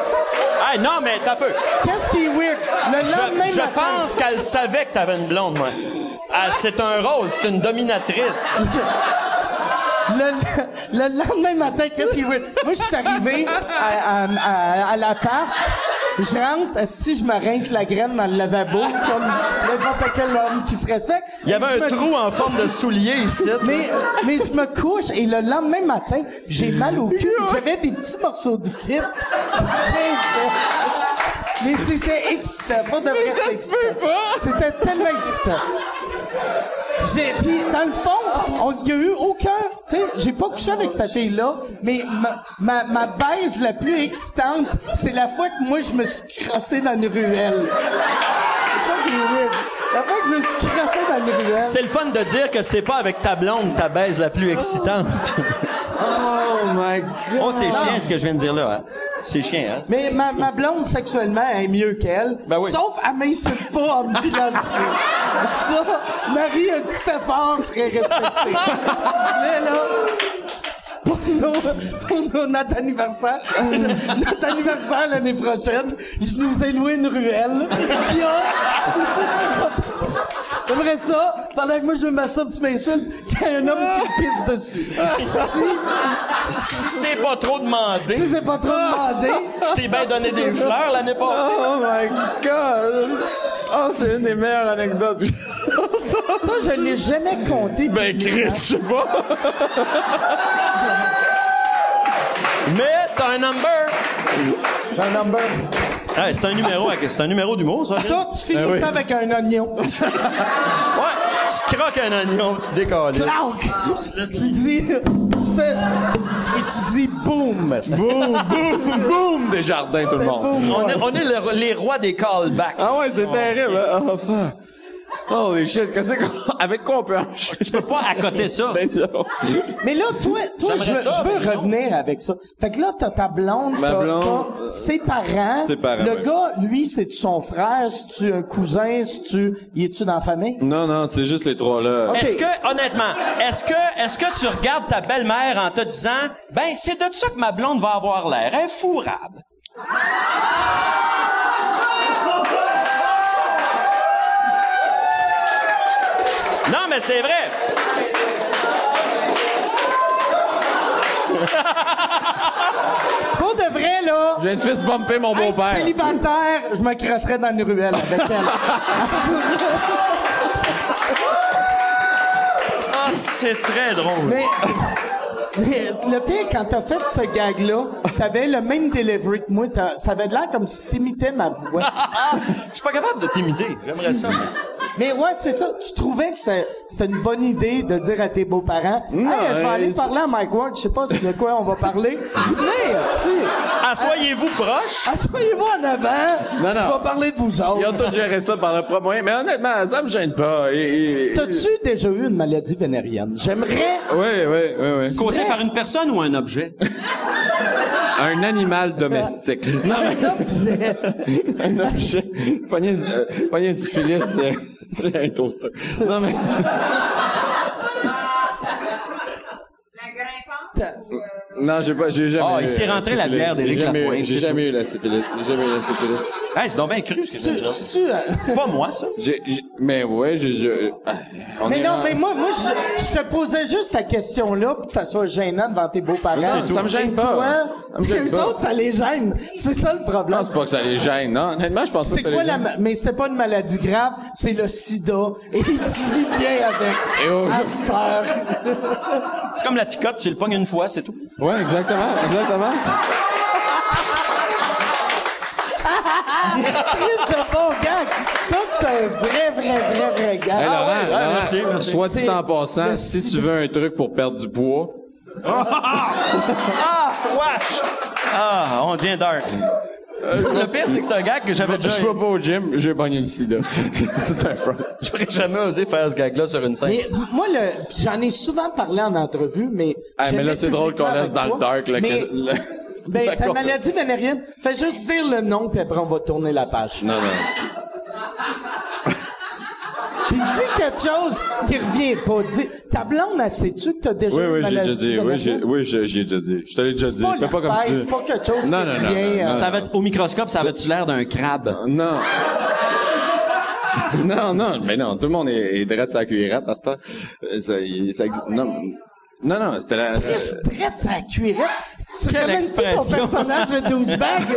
Hey, non, mais t'as peu. Qu'est-ce qui est weird? Le lendemain Je, je matin... pense qu'elle savait que t'avais une blonde, moi. Ah, c'est un rôle, c'est une dominatrice. Le, le lendemain matin, qu'est-ce qui est weird? Moi, je suis arrivé à, à, à, à l'appart. Je rentre, si je me rince la graine dans le lavabo, comme n'importe quel homme qui se respecte. Il y avait un me- trou en forme de soulier ici. Mais, mais je me couche et le lendemain matin, j'ai mal au cul. J'avais des petits morceaux de fit. Mais c'était excitant. Pas de vrai, c'était excitant. C'était tellement excitant. J'ai, puis dans le fond, il y a eu aucun, tu sais, j'ai pas couché avec cette fille-là, mais ma, ma, ma baise la plus excitante, c'est la fois que moi je me suis crassé dans une ruelle. C'est ça qui est weird. La fois que je me suis crassé dans une ruelle. C'est le fun de dire que c'est pas avec ta blonde ta baise la plus excitante. Oh my god. oh, c'est chiant ce que je viens de dire là. Hein? C'est chiant, hein? Mais ma, ma blonde, sexuellement, elle est mieux qu'elle. Ben oui. Sauf, elle m'insulte pas en me pilant dessus. Ça, Marie, un petit effort serait respecté. S'il vous plaît, là. Pour, nos, pour notre anniversaire, notre anniversaire l'année prochaine, je nous ai loué une ruelle. Puis, J'aimerais ça, pendant que moi je me masturbe, tu m'insultes, qu'il y a un homme qui pisse dessus. Si, C'est pas trop demandé. si c'est pas trop demandé, Je t'ai bien donné des fleurs l'année passée. Oh my god. Oh, c'est une des meilleures anecdotes. Ça, je l'ai jamais compté. ben, Chris, je sais pas. Mais t'as un number. J'ai un number. Hey, c'est un numéro, c'est un numéro d'humour, ça. Ça, tu finis oui. ça avec un oignon. Ouais, tu croques un oignon, tu décolles. Clank! Tu dis, tu fais, et tu dis boum. boum, boum, boum, des jardins, tout le monde. Boum. On est, on est le- les rois des callbacks. Ah ouais, c'est terrible. Oh, fuck. Holy shit, qu'est-ce qu'on... Avec quoi on peut enchaîner? Tu peux pas accoter ça. Ben non. Mais là, toi, toi, je, veux- ça, je veux mais non. revenir avec ça. Fait que là, t'as ta blonde, Ma t'as- blonde, t'as ses parents. ses parents, Le ouais. gars, lui, c'est-tu son frère? C'est-tu un cousin? C'est-tu, il est-tu dans la famille? Non, non, c'est juste les trois là. Est-ce que, honnêtement, est-ce que, est-ce que tu regardes ta belle-mère en te disant, ben, c'est de ça que ma blonde va avoir l'air, infourrable. Non, mais c'est vrai. Pour de vrai, là, Je viens de fist bumper mon beau-père. célibataire, je me crosserais dans une ruelle avec elle. Ah, c'est très drôle. Mais, mais le pire, quand t'as fait ce gag-là, t'avais le même delivery que moi. T'as- Ça avait l'air comme si t'imitais ma voix. Je suis pas capable de t'imiter. J'aimerais ça. Mais ouais, c'est ça. Tu trouvais que c'est- c'était une bonne idée de dire à tes beaux-parents, hey, je vais aller parler à Mike Ward, je sais pas de quoi on va parler. Venez. Assoyez-vous proche. Asseyez-vous en avant. Non, non. Je vais parler de vous autres. Ils ont tout géré ça par le propre moyen. Mais honnêtement, ça me gêne pas. Et- et- T'as-tu déjà eu une maladie vénérienne? J'aimerais... Oui, oui, oui, oui. Causé vrai? par une personne ou un objet? Un animal domestique. Non, mais Un objet. un objet. Pogner une, euh, syphilis, c'est, un toaster. Non, mais... T'as- Non, j'ai pas, j'ai jamais Ah, il s'est la rentré la bière d'Éric Lapointe, J'ai jamais eu la syphilis. J'ai jamais eu la syphilis. Hey, c'est donc bien cru ce que tu euh, C'est pas moi, ça. J'ai, j'ai- mais ouais, ah, on Mais est non, mais moi, moi, je, je te posais juste la question-là pour que ça soit gênant devant tes beaux-parents. Non, ça me gêne Et pas. Toi, Ça me gêne eux pas. autres, ça les gêne. C'est ça le problème. Non, c'est pas que ça les gêne, non. Honnêtement, je pense pas C'est que ça quoi les la, gêne. ma- mais c'était pas une maladie grave, c'est le sida. Et tu vis bien avec. Et oh, à je- cette heure. C'est comme la picote, tu le pognes une fois, c'est tout. Ouais, exactement, exactement. Prise de bon gag. Ça, c'est un vrai, vrai, vrai, vrai gag. Hey, Laurent, ouais, Laurent, merci, merci. soit dit en passant, si tu veux un truc pour perdre du poids, Ah, wesh! Ah, on devient dark. Le pire, c'est que c'est un gag que j'avais je déjà... vais pas au gym, j'ai pogné le sida. C'est un front. J'aurais jamais osé faire ce gag-là sur une scène. Mais moi, le, j'en ai souvent parlé en entrevue, mais. Ah, mais là, c'est drôle qu'on laisse dans le dark, là, Mais, que- le- ben, ta maladie vénérienne, fais juste dire le nom, puis après, on va tourner la page. Non, non. Puis dis quelque chose qui revient pas. Dis, ta blonde, elle sait-tu que t'as déjà Oui, oui, j'ai maladie déjà dit. Oui, j'ai, oui, j'ai, j'ai déjà dit. Je te l'ai déjà dit. pas Fais pas comme si... c'est pas quelque chose Non, qui non, vient, non, euh, non. Ça avait, au microscope, ça avait-tu l'air d'un crabe? Non. non, non, mais non, tout le monde est, est droit de sa cuillerette à ce temps. Euh, Ça, il- ça existe- non, non, non, c'était la... Traite sa cuirette. Tu Quelle connais-tu ton expression. personnage de douchebag?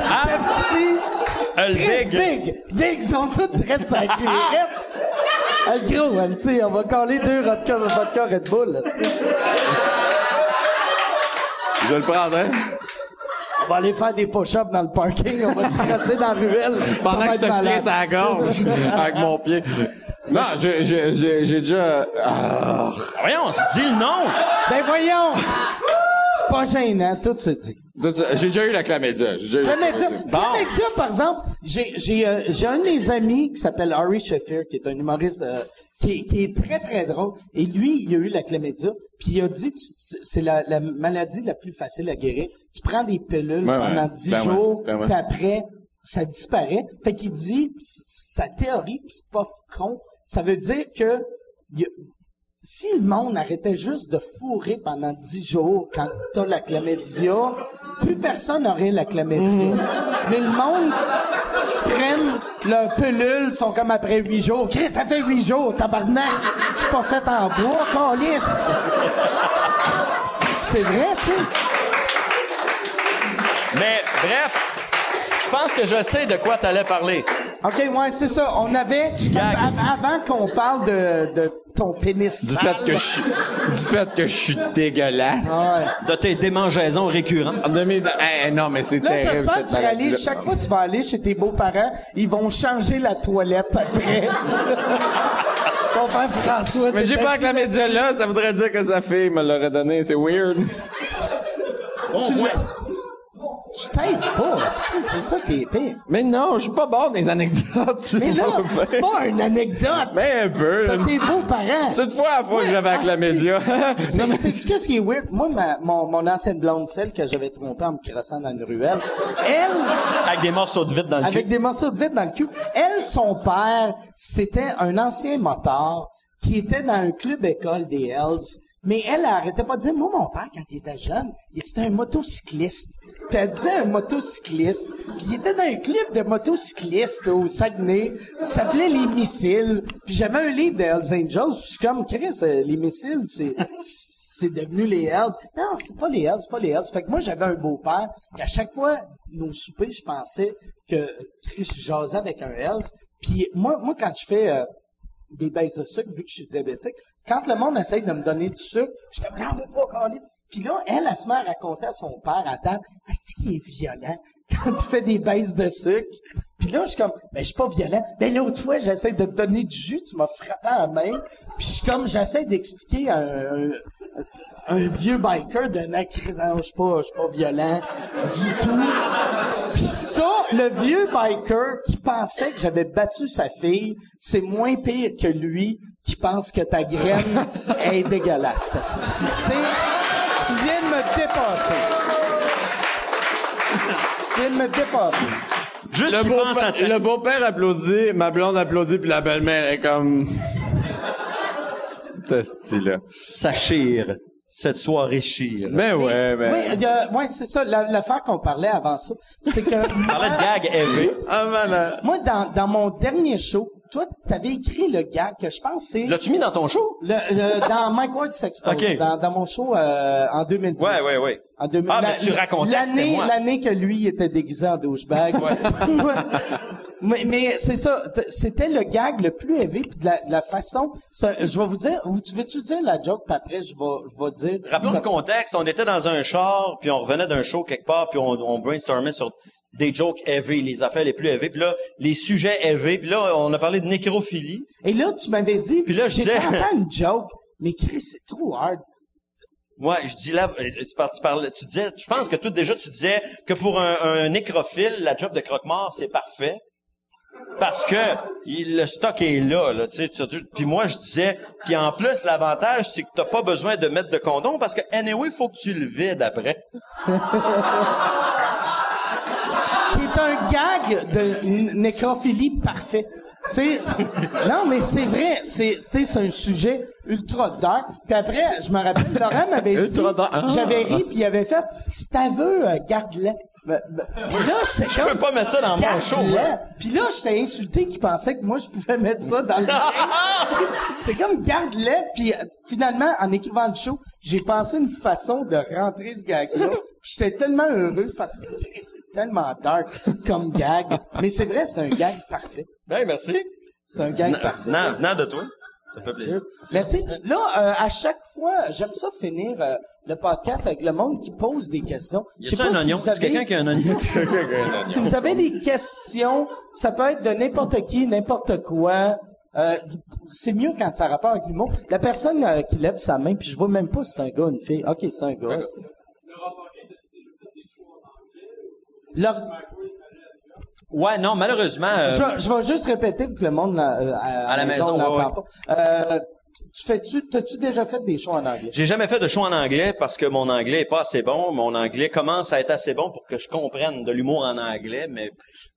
C'était petit. Big. Big. Big, ils sont tous traite sa cuirette. Ah, le gros, hein, tu sais, on va coller deux vodka, vodka Red Bull, là, tu sais. Je le prendrais. On va aller faire des push-ups dans le parking, on va se crasser dans la ruelle. Pendant que je te tiens sa gorge avec mon pied. Non, j'ai, j'ai, j'ai, j'ai déjà... Ah. Voyons, dis le nom! Ben voyons! C'est pas gênant, tout se dit. J'ai déjà eu la chlamydia. J'ai déjà eu la Chlamydia, chlamydia. Chlamydia, par exemple, j'ai j'ai euh, j'ai un de mes amis qui s'appelle Harry Sheffield, qui est un humoriste euh, qui, est, qui est très très drôle. Et lui, il a eu la chlamydia, puis il a dit tu- tu- c'est la, la maladie la plus facile à guérir. Tu prends des pilules Ouais, ouais, pendant 10 clairement, jours, clairement. puis après ça disparaît. Fait qu'il dit pis sa théorie, pis c'est pas con, ça veut dire que il y a- si le monde arrêtait juste de fourrer pendant 10 jours quand t'as la chlamydia, plus personne n'aurait la chlamydia. Mais le monde qui prennent leur pilule sont comme après 8 jours. Chris, ça fait 8 jours, tabarnak! Je suis pas fait en bois, calice! C'est vrai, tu sais. Mais bref, je pense que je sais de quoi t'allais parler. OK, ouais, c'est ça. On avait... avant qu'on parle de, de ton pénis Du sale, fait que je suis, du fait que je suis dégueulasse. Ah ouais. De tes démangeaisons récurrentes. En 2000 eh, non, mais c'est Là, terrible, j'espère que tu vas aller, chaque fois que tu vas aller chez tes beaux-parents, ils vont changer la toilette après. Vont faire François. Mais j'ai pas assis la média là, ça voudrait dire que sa fille me l'aurait donné, c'est weird. Tu l'as- Tu t'aides pas, c'est ça qui est pire. Mais non, je suis pas bon les anecdotes, tu Mais là, c'est pas une anecdote. Mais un peu. T'as tes beaux-parents. C'est une fois la fois que j'avais avec la média. C'est, sais-tu qu'est-ce qui est weird? Moi, ma, mon, mon ancienne blonde, celle que j'avais trompée en me crassant dans une ruelle, elle, Avec des morceaux de vide dans le avec cul. des morceaux de vide dans le cul. Elle, son père, c'était un ancien motard qui était dans un club école des Hells. Mais elle, elle arrêtait pas de dire, moi, mon père, quand il était jeune, il- c'était un motocycliste. Puis elle disait un motocycliste. Puis il était dans un club de motocyclistes au Saguenay qui s'appelait Les Missiles. Puis j'avais un livre de Hells Angels. Puis je suis comme, Chris, euh, Les Missiles, c'est... c'est devenu les Hells. Non, c'est pas les Hells, c'est pas les Hells. Fait que moi, j'avais un beau-père, à chaque fois, nos soupers, je pensais que Chris jasait avec un Hells. Puis moi, moi, quand je fais euh, des baisses de sucre, vu que je suis diabétique, quand le monde essaye de me donner du sucre, je suis comme, non, veux pas, Carlis. Puis là, elle, elle se met à raconter à son père à table, « Est-ce qu'il est violent quand tu fais des baisses de sucre? » Puis là, je suis comme, « Ben, je suis pas violent. Ben, l'autre fois, j'essaie de te donner du jus, tu m'as frappé à la main. » Puis je suis comme, j'essaie d'expliquer à un, un, un vieux biker de non, je suis pas, je suis pas violent du tout. Le vieux biker qui pensait que j'avais battu sa fille, c'est moins pire que lui qui pense que ta graine est dégueulasse. C'est, tu viens de me dépasser. tu viens de me dépasser. Juste Le qu'il pense à beau-père le beau-père applaudit, ma blonde applaudit, puis la belle-mère est comme... T'as style-là. ça chire. Cette soirée chire. Ben ouais, ben... Oui, y a- ouais, c'est ça. La- L'affaire qu'on parlait avant ça, c'est que On parlait de gag élevé. Ah, man, moi, dans, dans mon dernier show, toi, t'avais écrit le gag que je pense c'est L'as-tu mis dans ton show? le, le- dans Mike Ward s'expose, Ok. dans, dans mon show euh, en 2010. Ouais, ouais, ouais. En 2000, Ah, mais tu racontais l'année, l'année que lui était déguisé en douchebag. mais mais c'est ça, c'était le gag le plus élevé puis de la, de la façon. je vais vous dire, ou tu veux-tu dire la joke puis après je vais, je vais dire. Rappelons le contexte. On était dans un char, puis on revenait d'un show quelque part, puis on, on brainstormait sur des jokes heavy, les affaires les plus heavy. Puis là, les sujets heavy. Puis là, on a parlé de nécrophilie. Et là, tu m'avais dit, Puis là, je j'ai disais- pensé à une joke, mais Chris, c'est trop hard. Moi, je dis là, tu, par- tu parlais, tu disais, je pense que tout déjà, tu disais que pour un, un nécrophile, la job de croque-mort, c'est parfait. Parce que il- le stock est là, là, tu sais. Puis moi, je disais, puis en plus, l'avantage, c'est que t'as pas besoin de mettre de condom parce que anyway, faut que tu le vides après. qui est un gag de nécrophilie parfait. Tu sais, non, mais c'est vrai, c'est, tu sais, c'est un sujet ultra dark. Puis après, je me rappelle, Laurent m'avait dit. Ah. j'avais ri, puis il avait fait, si t'as veux, euh, garde-le. Ben, ben, là, j'étais Je comme, peux pas mettre ça dans mon show. hein. Puis là, j'étais insulté qu'il pensait que moi, je pouvais mettre ça dans le. J'étais comme, garde-le. Puis euh, finalement, en écrivant le show, j'ai pensé une façon de rentrer ce gag-là. Puis j'étais tellement heureux parce que c'est tellement dark comme gag. Mais c'est vrai, c'est un gag parfait. Ben, merci. C'est un gag parfait. venant de toi. Ça fait plaisir. Cheers. Merci. Là, euh, à chaque fois, j'aime ça finir euh, le podcast avec le monde qui pose des questions. Y sais a-tu un pas si oignon? avez- quelqu'un qui a un oignon? Si vous avez des questions, ça peut être de n'importe qui, n'importe quoi. Euh, c'est mieux quand ça a rapport avec l'humour. La personne euh, qui lève sa main, puis je vois même pas si c'est un gars ou une fille. Ok, c'est un gars. Leur- Ouais, non, malheureusement, euh, je, vais- je vais juste répéter vu que le monde euh, à, À la maison, ouais, pas. Euh, tu fais-tu, t'as-tu déjà fait des shows en anglais? j'ai jamais fait de show en anglais parce que mon anglais est pas assez bon. Mon anglais commence à être assez bon pour que je comprenne de l'humour en anglais, mais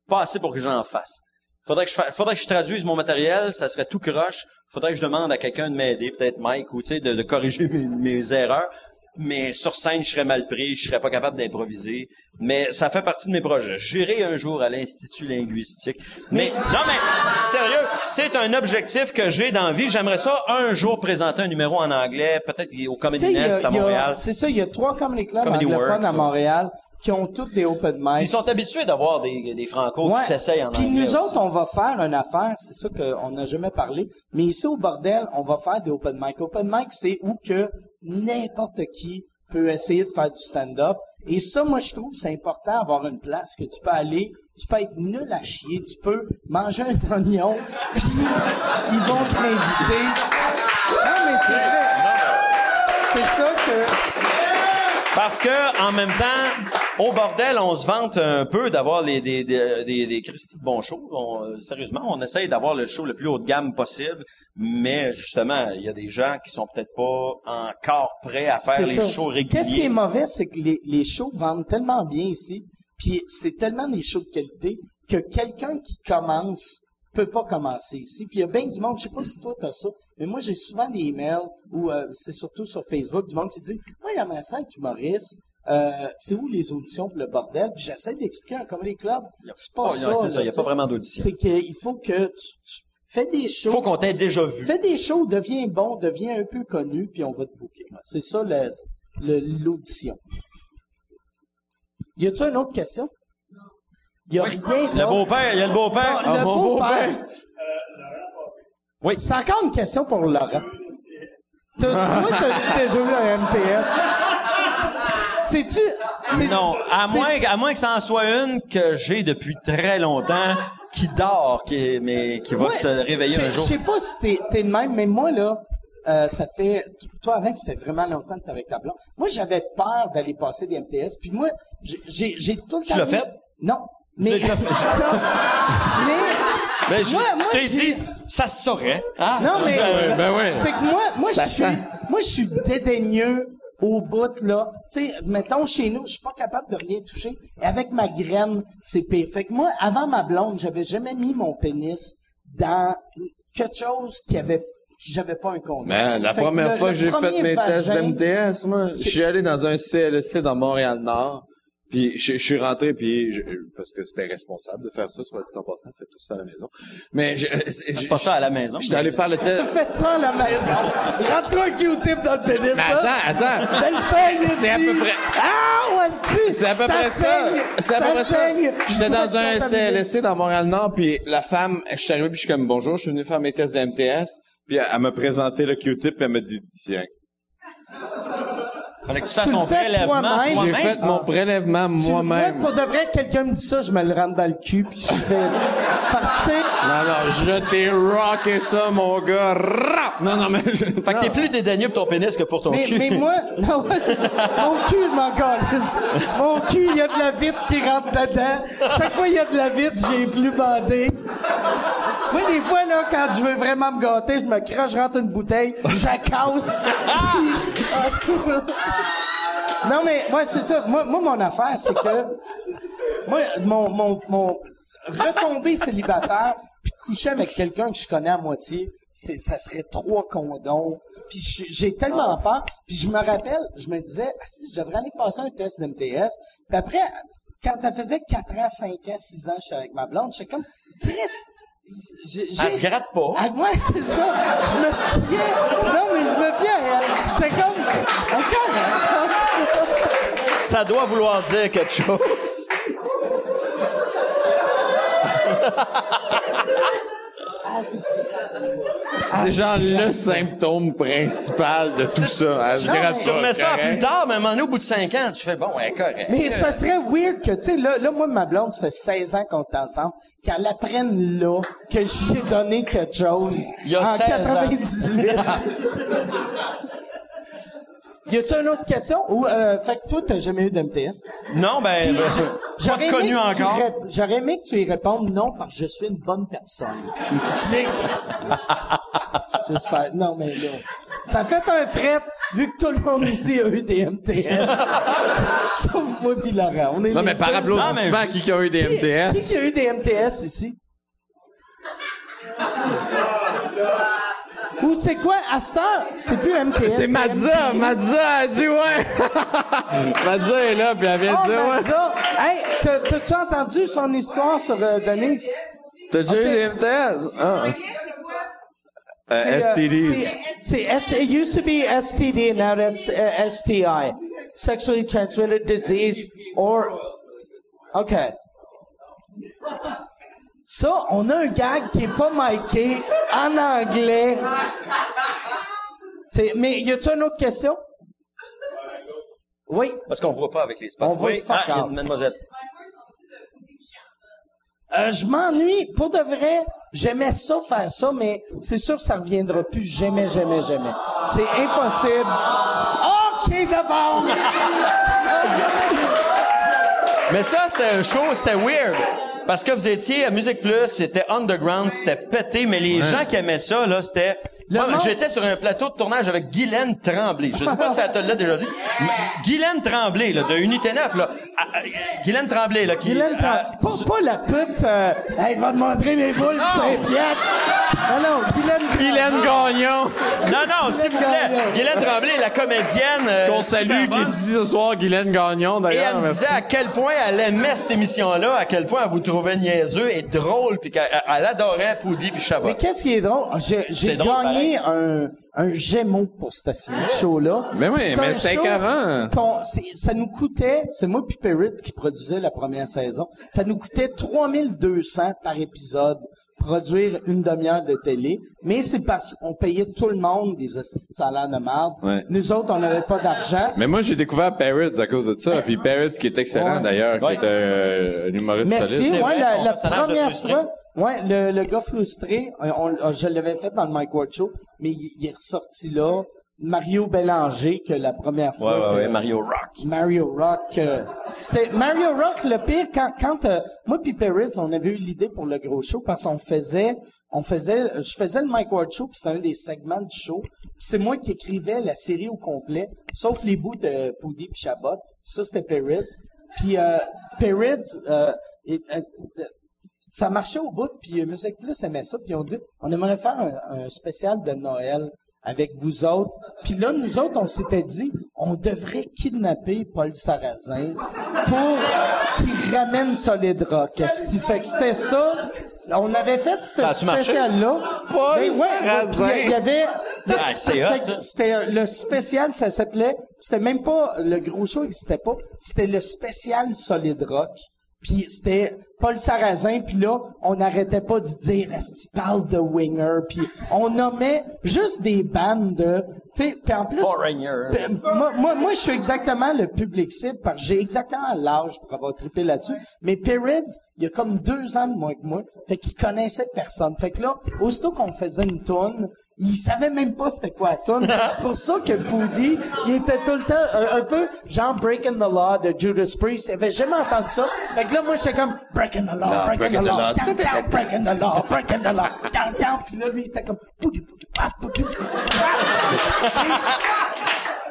pas assez pour que j'en fasse. Faudrait que je fa- faudrait que je traduise mon matériel, ça serait tout croche. Faudrait que je demande à quelqu'un de m'aider, peut-être Mike ou tu sais de, de corriger mes, mes erreurs. Mais sur scène, je serais mal pris, je serais pas capable d'improviser. Mais ça fait partie de mes projets. J'irai un jour à l'institut linguistique. Mais, non mais sérieux, c'est un objectif que j'ai dans la vie. J'aimerais ça un jour présenter un numéro en anglais, peut-être au Comedy Nest à Montréal. C'est ça, il y a trois comedy clubs anglophones à. Montréal qui ont toutes des open mic. Ils sont habitués d'avoir des, des francos Ouais. qui s'essayent en Puis anglais. nous aussi. autres, on va faire une affaire, c'est ça qu'on n'a jamais parlé, mais ici au bordel, on va faire des open mic. Open mic, c'est où que n'importe qui peut essayer de faire du stand-up. Et ça, moi, je trouve, c'est important d'avoir une place que tu peux aller, tu peux être nul à chier, tu peux manger un oignon, puis ils vont te l'inviter. Non, mais c'est vrai. C'est ça que... Parce que, en même temps, au bordel, on se vante un peu d'avoir les, des, des, des, des Christy de bons shows. On, euh, sérieusement, on essaye d'avoir le show le plus haut de gamme possible. Mais, justement, il y a des gens qui sont peut-être pas encore prêts à faire les ça. shows réguliers. Qu'est-ce qui est mauvais, c'est que les, les shows vendent tellement bien ici, puis c'est tellement des shows de qualité que quelqu'un qui commence peut pas commencer ici. Puis il y a bien du monde, je sais pas si toi t'as ça, mais moi j'ai souvent des emails ou euh, c'est surtout sur Facebook du monde qui dit moi j'aimerais ça être humoriste. Euh, c'est où les auditions pour le bordel? Puis j'essaie d'expliquer un comedy club. C'est pas Oh, ça. c'est ça, il y a pas vraiment d'audition. C'est qu'il faut que tu, tu Fais des shows. Faut qu'on t'ait déjà vu. Fais des shows, deviens bon, deviens un peu connu, puis on va te booker. C'est ça le- le- l'audition. Y a-tu une autre question? Y a rien Le beau-père, il y a le beau-père. Ah, le mon beau-père. Oui. C'est encore une question pour Laurent. T'as- Toi, t'as-tu déjà vu un MTS? C'est-tu... c'est- Non, à c'est- moins, à moins que ça en soit une que j'ai depuis très longtemps, qui dort, qui, mais qui va Ouais, se réveiller je- un jour. Je sais pas si t'es, t'es de même, mais moi, là, euh, ça fait, toi, avec, ça fait vraiment longtemps que t'es avec ta blonde. Moi, j'avais peur d'aller passer des MTS, puis moi, j'ai, j'ai, tout le temps... l'as dit- fait? Non. Mais, l'as déjà fait. mais, Ben, je, moi, moi, tu t'es j'ai- dit, ça se saurait. Hein? non, mais, ben ouais. c'est que moi, moi, je suis, moi, je suis dédaigneux au bout, là. Tu sais, mettons, chez nous, je suis pas capable de rien toucher. Et avec ma graine, c'est pire. Fait que moi, avant ma blonde, j'avais jamais mis mon pénis dans quelque chose qui avait, qui j'avais pas un condom. Man, la Fait que première le- fois que j'ai fait mes tests d'MTS, moi, je suis allé dans un CLSC dans Montréal-Nord. Puis je, je suis rentré, puis je- parce que c'était responsable de faire ça, soit dit en passant, faites tout ça à la maison. Mais je, je- Pas ça à la maison. j'étais allé faire le test. Faites ça à la maison. Rentre-toi un Q-tip dans le pénis, Mais attends, attends. C'est à peu près- Ah, ouais, C'est à peu près ça. C'est à peu près ça. J'étais dans un. CLSC dans Montréal-Nord, puis la femme, je suis arrivé, puis je suis comme, bonjour, je suis venu faire mes tests de MTS. Puis elle, elle m'a présenté le Q-tip, puis elle m'a dit, tiens. Fallait que tu fasses Tu le ton fais prélèvement toi-même. J'ai toi-même. fait mon prélèvement moi-même. Moi, pour de vrai, quelqu'un me dit ça, je me le rentre dans le cul, puis je fais... Parce que, Non, non, je t'ai rocké ça, mon gars. Non, non, mais je... Fait que t'es plus dédaigneux pour ton pénis que pour ton mais, cul. mais moi, non, ouais, c'est ça. Mon cul, m'en calisse. Mon cul, il y a de la vitre qui rentre dedans. Chaque fois, il y a de la vitre, j'ai plus bandé. Moi, des fois, là, quand je veux vraiment me gâter, je me crache, je rentre une bouteille, je la casse. Puis- non, mais, ouais, c'est ça. Moi, moi, mon affaire, c'est que, moi, mon, mon, mon retomber célibataire puis coucher avec quelqu'un que je connais à moitié, c'est, ça serait trois condoms. Puis j'ai tellement peur. Puis je me rappelle, je me disais, ah, si, je devrais aller passer un test d'MTS. Puis après, quand ça faisait 4 ans, 5 ans, 6 ans, je suis avec ma blonde, j'étais comme, Chris, Elle se gratte pas. ah, ouais, c'est ça. Je me fiais. Non, mais je me fiais à elle. C'était comme, encore, Ça doit vouloir dire quelque chose. C'est genre le symptôme principal de tout ça. Non, Tu remets ça correct? plus tard, mais à un moment donné, au bout de 5 ans, tu fais bon, ouais, correct. Mais ça serait weird que, tu sais, là, là, moi, ma blonde, ça fait 16 ans qu'on est ensemble, qu'elle apprenne là que j'y ai donné quelque chose. Il y a en 16 ans. 98. y a-tu une autre question? Ou, euh, fait que toi, t'as jamais eu d'MTS? Non, ben, Puis, ben, je- pas j'aurais connu encore. J'aurais aimé que tu y répondes non parce que je suis une bonne personne. Juste faire, non, mais là. Ça fait un fret, vu que tout le monde ici a eu des MTS. Sauf moi pis Laurent. On est Non, mais par applaudissement, qui qui a eu des Qui, qui MTS? qui a eu des MTS ici? Ou c'est quoi, à cette heure? C'est plus MTS. C'est Madza! Madza, elle dit ouais! Madza est là, puis elle vient Oh, de dire ouais. Mazza! Hey, t'as- t'as-tu entendu son histoire sur euh, Denise? T'as déjà eu des MTS? Ah. Euh, C'est, euh, STDs. c'est- C'est S. It used to be STD, now that's uh, STI, sexually transmitted disease, or okay. Ça, on a un gag qui est pas miqué en anglais. C'est, mais y a-tu une autre question? Oui. Parce qu'on voit pas avec les spots. On voit oui, fuck ah, mademoiselle. Euh, je m'ennuie. Pour de vrai, j'aimais ça faire ça, mais c'est sûr que ça reviendra plus jamais, jamais, jamais. C'est impossible. OK, d'abord! Mais ça, c'était un show, c'était weird. Parce que vous étiez à Musique Plus, c'était underground, c'était pété, mais les gens qui aimaient ça, là, c'était Le Moi, monde- j'étais sur un plateau de tournage avec Guylaine Tremblay. Je sais pas si elle te l'a déjà dit. mais Guylaine Tremblay, là, de Unité 9, là. Ah, ah, Guylaine Tremblay, là, qui... Guylaine Tremblay. Pas, pas la pute, euh, hey, va te montrer mes boules de Non. 5 piastres. Non, non, Guylaine Tremblay. Guylaine Gagnon, Non, non, s'il vous plaît. Gagnon. Guylaine Tremblay, la comédienne. euh, qu'on salue, qui est ici ce soir, Guylaine Gagnon, Et d'ailleurs. elle me merci. disait à quel point elle aimait cette émission-là, à quel point elle vous trouvait niaiseux et drôle, puis qu'elle elle adorait Poudy puis Chabot. Mais qu'est-ce qui est drôle? J'ai, j'ai Un, un Gémeaux pour ce ce show-là. Mais oui, C'est mais c'est show écœurant. ça nous coûtait, c'est moi puis Perrit qui produisait la première saison, ça nous coûtait 3200 par épisode produire une demi-heure de télé, mais c'est parce qu'on payait tout le monde des hosties de salaire de merde. Ouais. Nous autres, on n'avait pas d'argent. Mais moi, j'ai découvert Parrots à cause de ça. Puis Parrots, qui est excellent, Ouais. d'ailleurs, Ouais. qui est un, un humoriste Merci. solide. C'est Ouais, la, première fois, ouais, le, le gars frustré, on- on- je l'avais fait dans le Mike Ward Show, mais il, il est ressorti là. Mario Bélanger, que la première Ouais, fois. ouais, que- ouais, Mario Rock. Mario Rock. euh, c'était Mario Rock le pire quand quand euh, moi puis Perritz on avait eu l'idée pour le gros show parce qu'on faisait on faisait je faisais le Mike Ward show puis c'était un des segments du show c'est moi qui écrivais la série au complet sauf les bouts de Poudy puis Chabot ça c'était Perritz puis euh, Perritz euh, et- euh, ça marchait au bout, puis Musique Plus aimait ça, puis on dit, on aimerait faire un, un spécial de Noël avec vous autres. Puis là, nous autres, on s'était dit, on devrait kidnapper Paul Sarrazin pour qu'il ramène Solid Rock. Fait que c'était ça? On avait fait ce spécial-là. Paul Ben ouais, Sarrazin. Il y avait... Ah. C'était le spécial, ça s'appelait... C'était même pas... Le gros show n'existait pas. C'était le spécial Solid Rock. Puis c'était Paul Sarrazin, puis là, on n'arrêtait pas de dire est-ce qu'il parle de Winger, puis on nommait juste des bandes de, tu sais, puis en plus, Foreigner. Moi, moi, moi, je suis exactement le public cible parce que j'ai exactement l'âge pour avoir trippé là-dessus. Mais Perrids, il y a comme deux ans de moins que moi, fait qu'il connaissait personne. Fait que là, aussitôt qu'on faisait une tourne, il savait même pas c'était quoi la C'est pour ça que Poudy, il était tout le temps un, un peu genre Breaking the Law de Judas Priest. Il avait jamais entendu ça. Fait que là, moi, j'étais comme Breaking the Law, Breaking, the Law, law. down, down, Breaking the Law, Breaking the Law, down, down. Puis là, lui, il était comme Poudy, Poudy, pa, Poudy,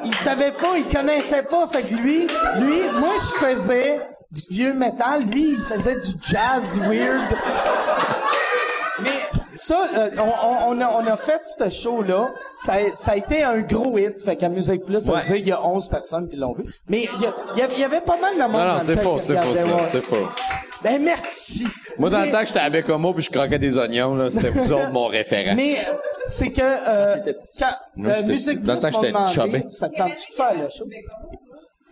il savait pas, il connaissait pas. Fait que lui, lui, moi je faisais du vieux métal, lui il faisait du jazz weird. Ça, euh, on, on- on a, on a fait ce show-là. Ça, a- ça a été un gros hit. Fait qu'à Musique Plus, ça veut Ouais. dire qu'il y a 11 personnes qui l'ont vu. Mais il y, a- il y avait- il y avait pas mal de monde. Non, non, c'est faux, c'est faux, c'est faux. Ben merci. Moi, dans Mais- le temps que j'étais à Bécomo puis je croquais des oignons, là, c'était vous autres mon référent. Mais c'est que euh, quand euh, Musique Plus temps que m'a j'étais demandé, ça te tente-tu de faire le show?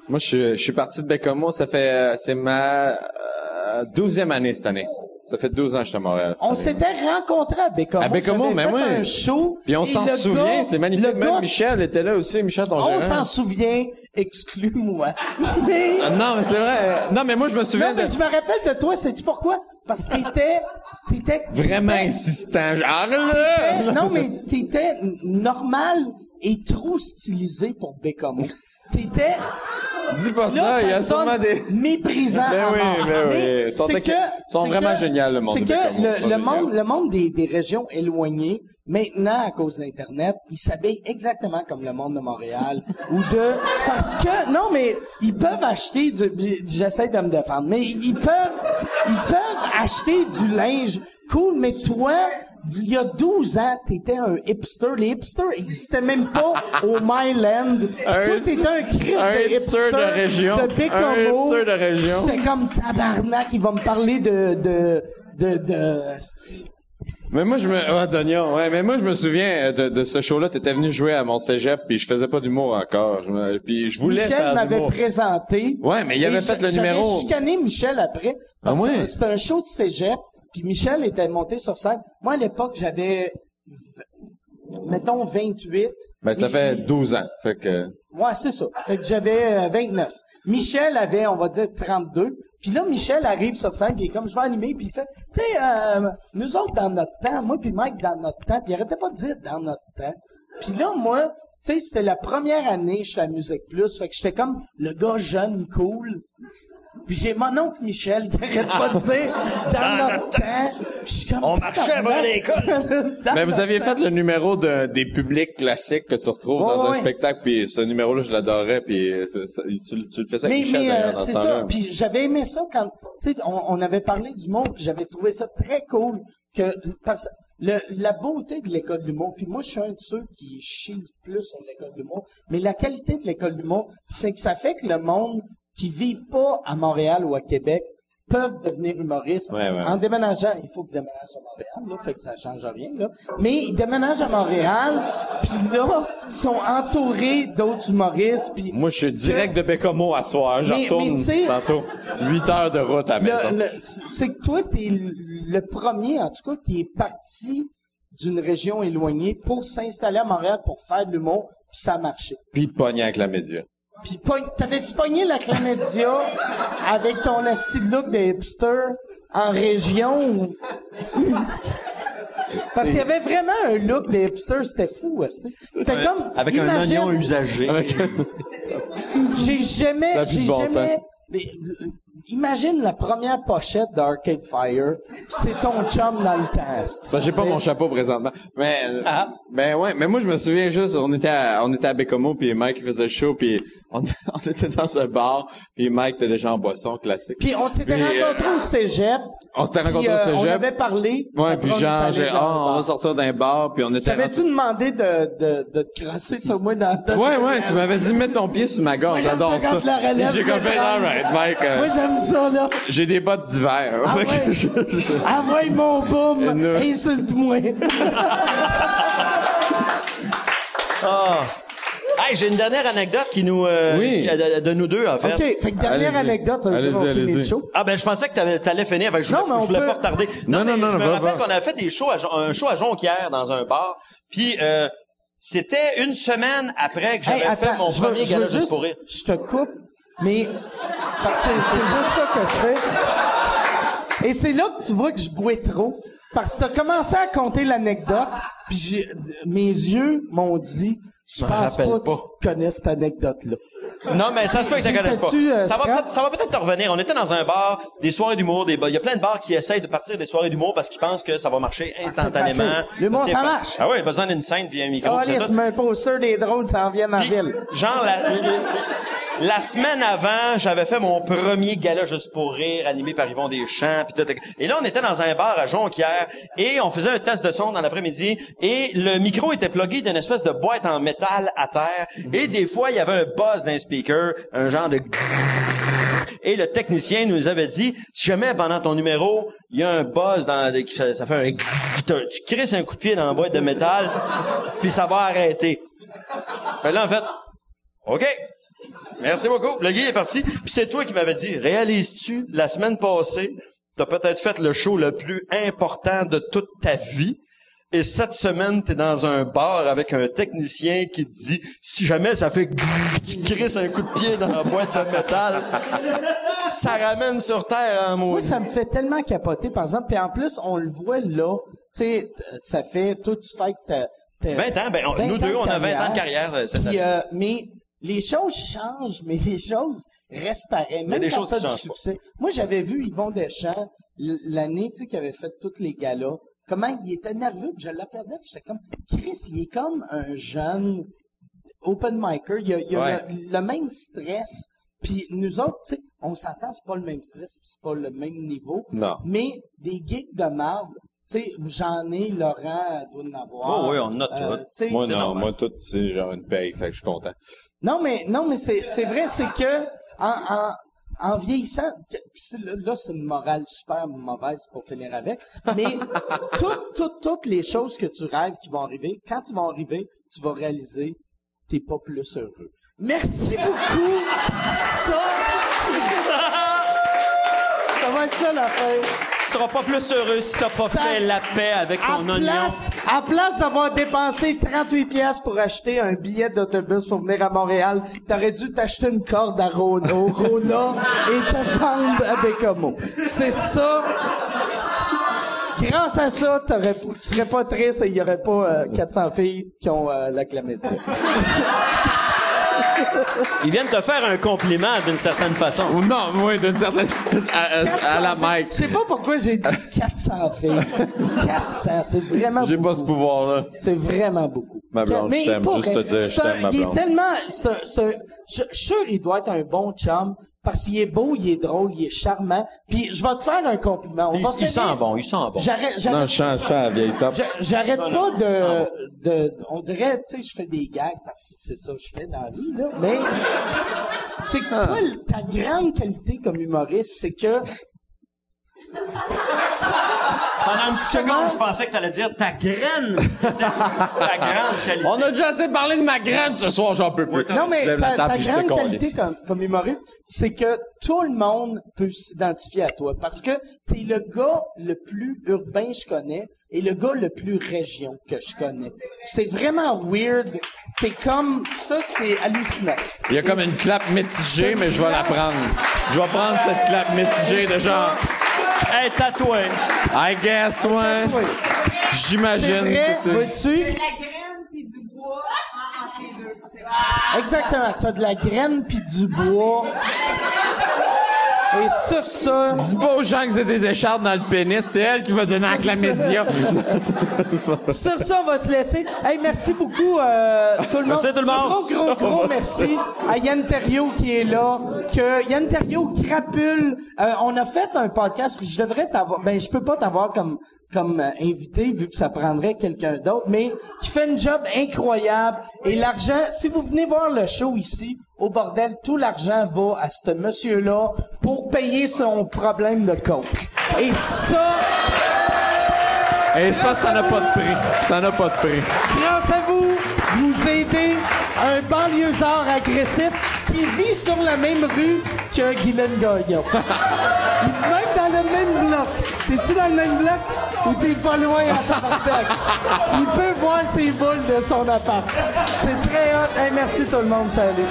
Moi, je suis, je suis parti de Bécomo, ça fait, euh, c'est ma euh, douzième année cette année. Ça fait 12 ans que je suis à Montréal. On s'était rencontrés à Bécomo. À Bécomo, J'avais mais fait oui. un show. Puis on s'en souvient, c'est magnifique. le Même gars- Michel était là aussi, Michel, ton On gérant. s'en souvient, exclus-moi. Mais, Ah, non, mais c'est vrai. Non, mais moi, je me souviens non, mais de... je me rappelle de toi, sais-tu pourquoi? Parce que t'étais, t'étais... Vraiment insistant. Genre, là! Non, mais t'étais normal et trop stylisé pour Bécomo. T'étais... Dis pas Là, ça, il y a sûrement des... méprisant. Ben oui, mort. ben oui. Mais Ils sont c'est que- sont vraiment que- géniaux, le monde C'est que le, le monde, le monde des, des régions éloignées, maintenant, à cause d'Internet, ils s'habillent exactement comme le monde de Montréal ou de, parce que, non, mais ils peuvent acheter du, j'essaie de me défendre, mais ils peuvent, ils peuvent acheter du linge cool, mais toi, il y a 12 ans, t'étais un hipster. Les hipsters existaient même pas au Myland. Un- toi, t'étais un Christ un de hipster de région. De. Un hipster de région. J'étais comme tabarnak, il va me parler de, de, de, Mais moi, je me... Ah, ouais. Mais moi, je me souviens euh, de, de ce show-là. T'étais venu jouer à mon cégep, puis je faisais pas d'humour encore. Je me- Puis je voulais Michel faire m'avait présenté. Ouais, mais il avait fait le j'avais numéro. chicané Michel après. Parce Ah ouais? que C'était un show de cégep. Puis Michel était monté sur scène. Moi, à l'époque, j'avais, mettons, 28. Ben, ça fait 12 ans. Fait que... Ouais, c'est ça. Fait que j'avais euh, 29. Michel avait, on va dire, 32. Puis là, Michel arrive sur scène, puis il est comme, je vais animer, puis il fait, tu sais, euh, nous autres, dans notre temps, moi puis Mike, dans notre temps, puis il arrêtait pas de dire dans notre temps. Puis là, moi, tu sais, c'était la première année, je suis à Musique Plus, fait que j'étais comme le gars jeune, cool. Puis j'ai mon oncle Michel qui arrête pas de dire dans notre temps. Puis je suis comme, On marchait avant l'école. Mais vous aviez fait le numéro de, des publics classiques que tu retrouves Ouais, dans un spectacle, puis ce numéro-là, je l'adorais, puis tu, tu le faisais avec Mais, Michel, mais euh, ce c'est ça. Puis j'avais aimé ça quand, tu sais, on, on avait parlé du monde, puis j'avais trouvé ça très cool que parce le, la beauté de l'école de l'humour, puis moi je suis un de ceux qui chie le plus sur l'école de l'humour, mais la qualité de l'école de l'humour, c'est que ça fait que le monde qui vit pas à Montréal ou à Québec peuvent devenir humoristes Ouais, ouais. en déménageant. Il faut qu'ils déménagent à Montréal, là, fait que ça change rien, là. Mais ils déménagent à Montréal, puis là, ils sont entourés d'autres humoristes, puis Moi, je suis direct de Bécomo à soir. Je retourne tantôt. 8 heures de route à la maison. c'est que toi, t'es le le premier, en tout cas, qui est parti d'une région éloignée pour s'installer à Montréal pour faire de l'humour, puis ça a marché. Puis pogné avec la média. Pogne- t'avais-tu pogné la chlamydia avec ton asti de look de hipster en région? Ou... Parce qu'il y avait vraiment un look de hipster, c'était fou. C'était comme... Avec un oignon usagé. J'ai jamais, j'ai bon jamais. mais, imagine la première pochette d'Arcade Fire, c'est ton chum dans le test. Ben, j'ai pas mon chapeau présentement. Mais, euh, Ah. ben ouais, mais moi, je me souviens juste, on était à, on était à Bécomo, puis Mike faisait le show, puis on, on était dans un bar, puis Mike était déjà en boisson classique. Puis on s'était euh, rencontrés au cégep. On s'était rencontrés au euh, On cégep. avait parlé. Ouais, puis on genre, j'ai, le on va sortir d'un bar, puis on était... T'avais-tu demandé de, de, de te crasser sur moi dans dans- Ouais, ouais, tu m'avais dit, mets ton pied sur ma gorge, j'adore ça J'ai fait, prend. alright, Mike, euh, Moi, j'aime ça, là. j'ai des bottes d'hiver. Ah ouais? je- je- Envoie mon nous- insulte-moi. Hey, j'ai une dernière anecdote qui nous, euh, Oui. qui- de, de nous deux, en fait. OK, fait que dernière anecdote, ça veut dire qu'on finit le show. Ah ben je pensais que t'avais- t'allais finir. Que je Non, voulais, mais on je voulais peut- pas retarder. Non, non, mais non, Je non, me va, rappelle va. qu'on avait fait des shows, à, un show à Jonquière dans un bar. Puis euh, c'était une semaine après que j'avais Hey, fait mon je veux- premier je veux gala juste juste- pour rire. Je te coupe, mais parce que c'est juste ça que je fais. Et c'est là que tu vois que je bouais trop. Parce que t'as commencé à compter l'anecdote, puis mes yeux m'ont dit, je pense pas que tu connais cette anecdote-là. Non, mais ça se peut que tu J'étais connaisses pas. euh, ça, va peut-être, ça va peut-être te revenir. On était dans un bar, des soirées d'humour, des bars. Il y a plein de bars qui essayent de partir des soirées d'humour parce qu'ils pensent que ça va marcher instantanément. facile. L'humour, ça facile. marche. Ah oui, besoin d'une scène puis un micro. Oh, puis c'est laisse tout. un poster des drôles, ça en vient en ville. genre, la, la semaine avant, j'avais fait mon premier gala juste pour rire, animé par Yvon Deschamps, tout. Et là, on était dans un bar à Jonquière, et on faisait un test de son dans l'après-midi, et le micro était plugué d'une espèce de boîte en métal à terre, et des fois, il y avait un buzz d'un speaker, un genre de et le technicien nous avait dit, si jamais pendant ton numéro, il y a un buzz dans, ça fait un tu crisses un coup de pied dans la boîte de métal, puis ça va arrêter. Fait là, en fait, OK. Merci beaucoup. Le gars est parti. Puis c'est toi qui m'avais dit, réalises-tu, la semaine passée, t'as peut-être fait le show le plus important de toute ta vie. Et cette semaine, t'es dans un bar avec un technicien qui te dit, si jamais ça fait tu crisses un coup de pied dans la boîte de métal, ça ramène sur terre en Moi, mot. ça me fait tellement capoter, par exemple. Puis en plus, on le voit là. Tu sais, ça fait, toi, tu fais que t'as- t'as 20 ans, ben, on- 20 nous deux, de on a 20 ans de carrière euh, cette Puis, année. euh, mais les choses changent, mais les choses restent pareilles. Même des quand choses qui du pas. succès. Moi, j'avais vu Yvon Deschamps l'année, tu sais, qui avait fait tous les galas. Comment il était nerveux, puis je l'appelais, puis j'étais comme, Chris, il est comme un jeune open micer. Il y a, il a Ouais. le, le même stress. Puis nous autres, tu sais, on s'entend, c'est pas le même stress, c'est pas le même niveau. Non. Mais des geeks de marde, tu sais, j'en ai, Laurent doit en avoir. Oh oui, on en a Euh, tout. tu sais, Moi, non, normal. moi, tout, c'est genre une paye, fait que je suis content. Non, mais non, mais c'est c'est vrai, c'est que en, en, en vieillissant, que- pis c'est- là, là, c'est une morale super mauvaise pour finir avec, mais toutes toutes toutes les choses que tu rêves qui vont arriver, quand ils vont arriver, tu vas réaliser t'es pas plus heureux. Merci beaucoup. Ça, ça va être ça la fin. Tu seras pas plus heureux si t'as pas Ça- fait la paix avec À ton oignon. place, à place d'avoir dépensé 38 pièces pour acheter un billet d'autobus pour venir à Montréal, t'aurais dû t'acheter une corde à Rona, Rona et te vendre à Bécomo. C'est ça. Grâce à ça, t'aurais, tu serais pas triste et il y aurait pas euh, 400 filles qui ont euh, la chlamydia. Ils viennent te faire un compliment d'une certaine façon. Ou non, oui, d'une certaine... à, à- à la Mike. Je sais pas pourquoi j'ai dit 400 filles. 400, c'est vraiment J'ai beaucoup. pas ce pouvoir-là. C'est vraiment beaucoup. Ma blonde, Mais je t'aime, juste te dire, je c'est un- t'aime, ma Il est tellement, c'est un, c'est un, je je suis sûr il doit être un bon chum parce qu'il est beau, il est drôle, il est charmant. Puis je vais te faire un compliment. On Il, va il finir- sent bon, il sent bon. J'arrête, Non, j'arrête, je chante, je chante la vieille top. j'a- j'arrête pas de, de, on dirait, tu sais, je fais des gags parce que c'est ça que je fais dans la vie, là. Mais, c'est que toi, ta grande qualité comme humoriste, c'est que Pendant une seconde, je pensais que t'allais dire ta graine. Ta grande qualité. On a déjà assez parlé de ma graine ce soir, j'en peux plus. Non, mais ta, grande qualité comme, comme humoriste, c'est que tout le monde peut s'identifier à toi. Parce que t'es le gars le plus urbain que je connais et le gars le plus région que je connais. C'est vraiment weird. T'es comme... Ça, c'est hallucinant. Il y a comme une clap mitigée, mais je vais la prendre. Je vais prendre cette clap mitigée de genre, Hey, tatoué. I guess, ouais. C'est J'imagine vrai, que c'est... vois-tu? la graine puis du bois en- entre les deux. C'est Exactement. T'as de la graine puis du bois. Et sur ça... Dis pas aux gens que c'est des écharpes dans le pénis, c'est elle qui va donner la chlamydia. Sur ça, on va se laisser. Hey, merci beaucoup, euh, tout le monde. Merci tout le monde. Gros, gros, gros merci à Yann Terriot qui est là. Que Yann Terriot crapule. Euh, on a fait un podcast, puis je devrais t'avoir, ben, je peux pas t'avoir comme, comme euh, invité, vu que ça prendrait quelqu'un d'autre, mais qui fait une job incroyable. Et l'argent, si vous venez voir le show ici, au bordel, tout l'argent va à ce monsieur-là pour payer son problème de coke. Et ça, Et ça, ça n'a pas de prix. Ça n'a pas de prix. Grâce à vous, vous aidez un banlieusard agressif qui vit sur la même rue que Guylaine Gagnon? même dans le même bloc. T'es-tu dans le même bloc ou t'es pas loin à tabarnak? Il peut voir ses boules de son appart. C'est très hot. Hey, merci tout le monde. Salut.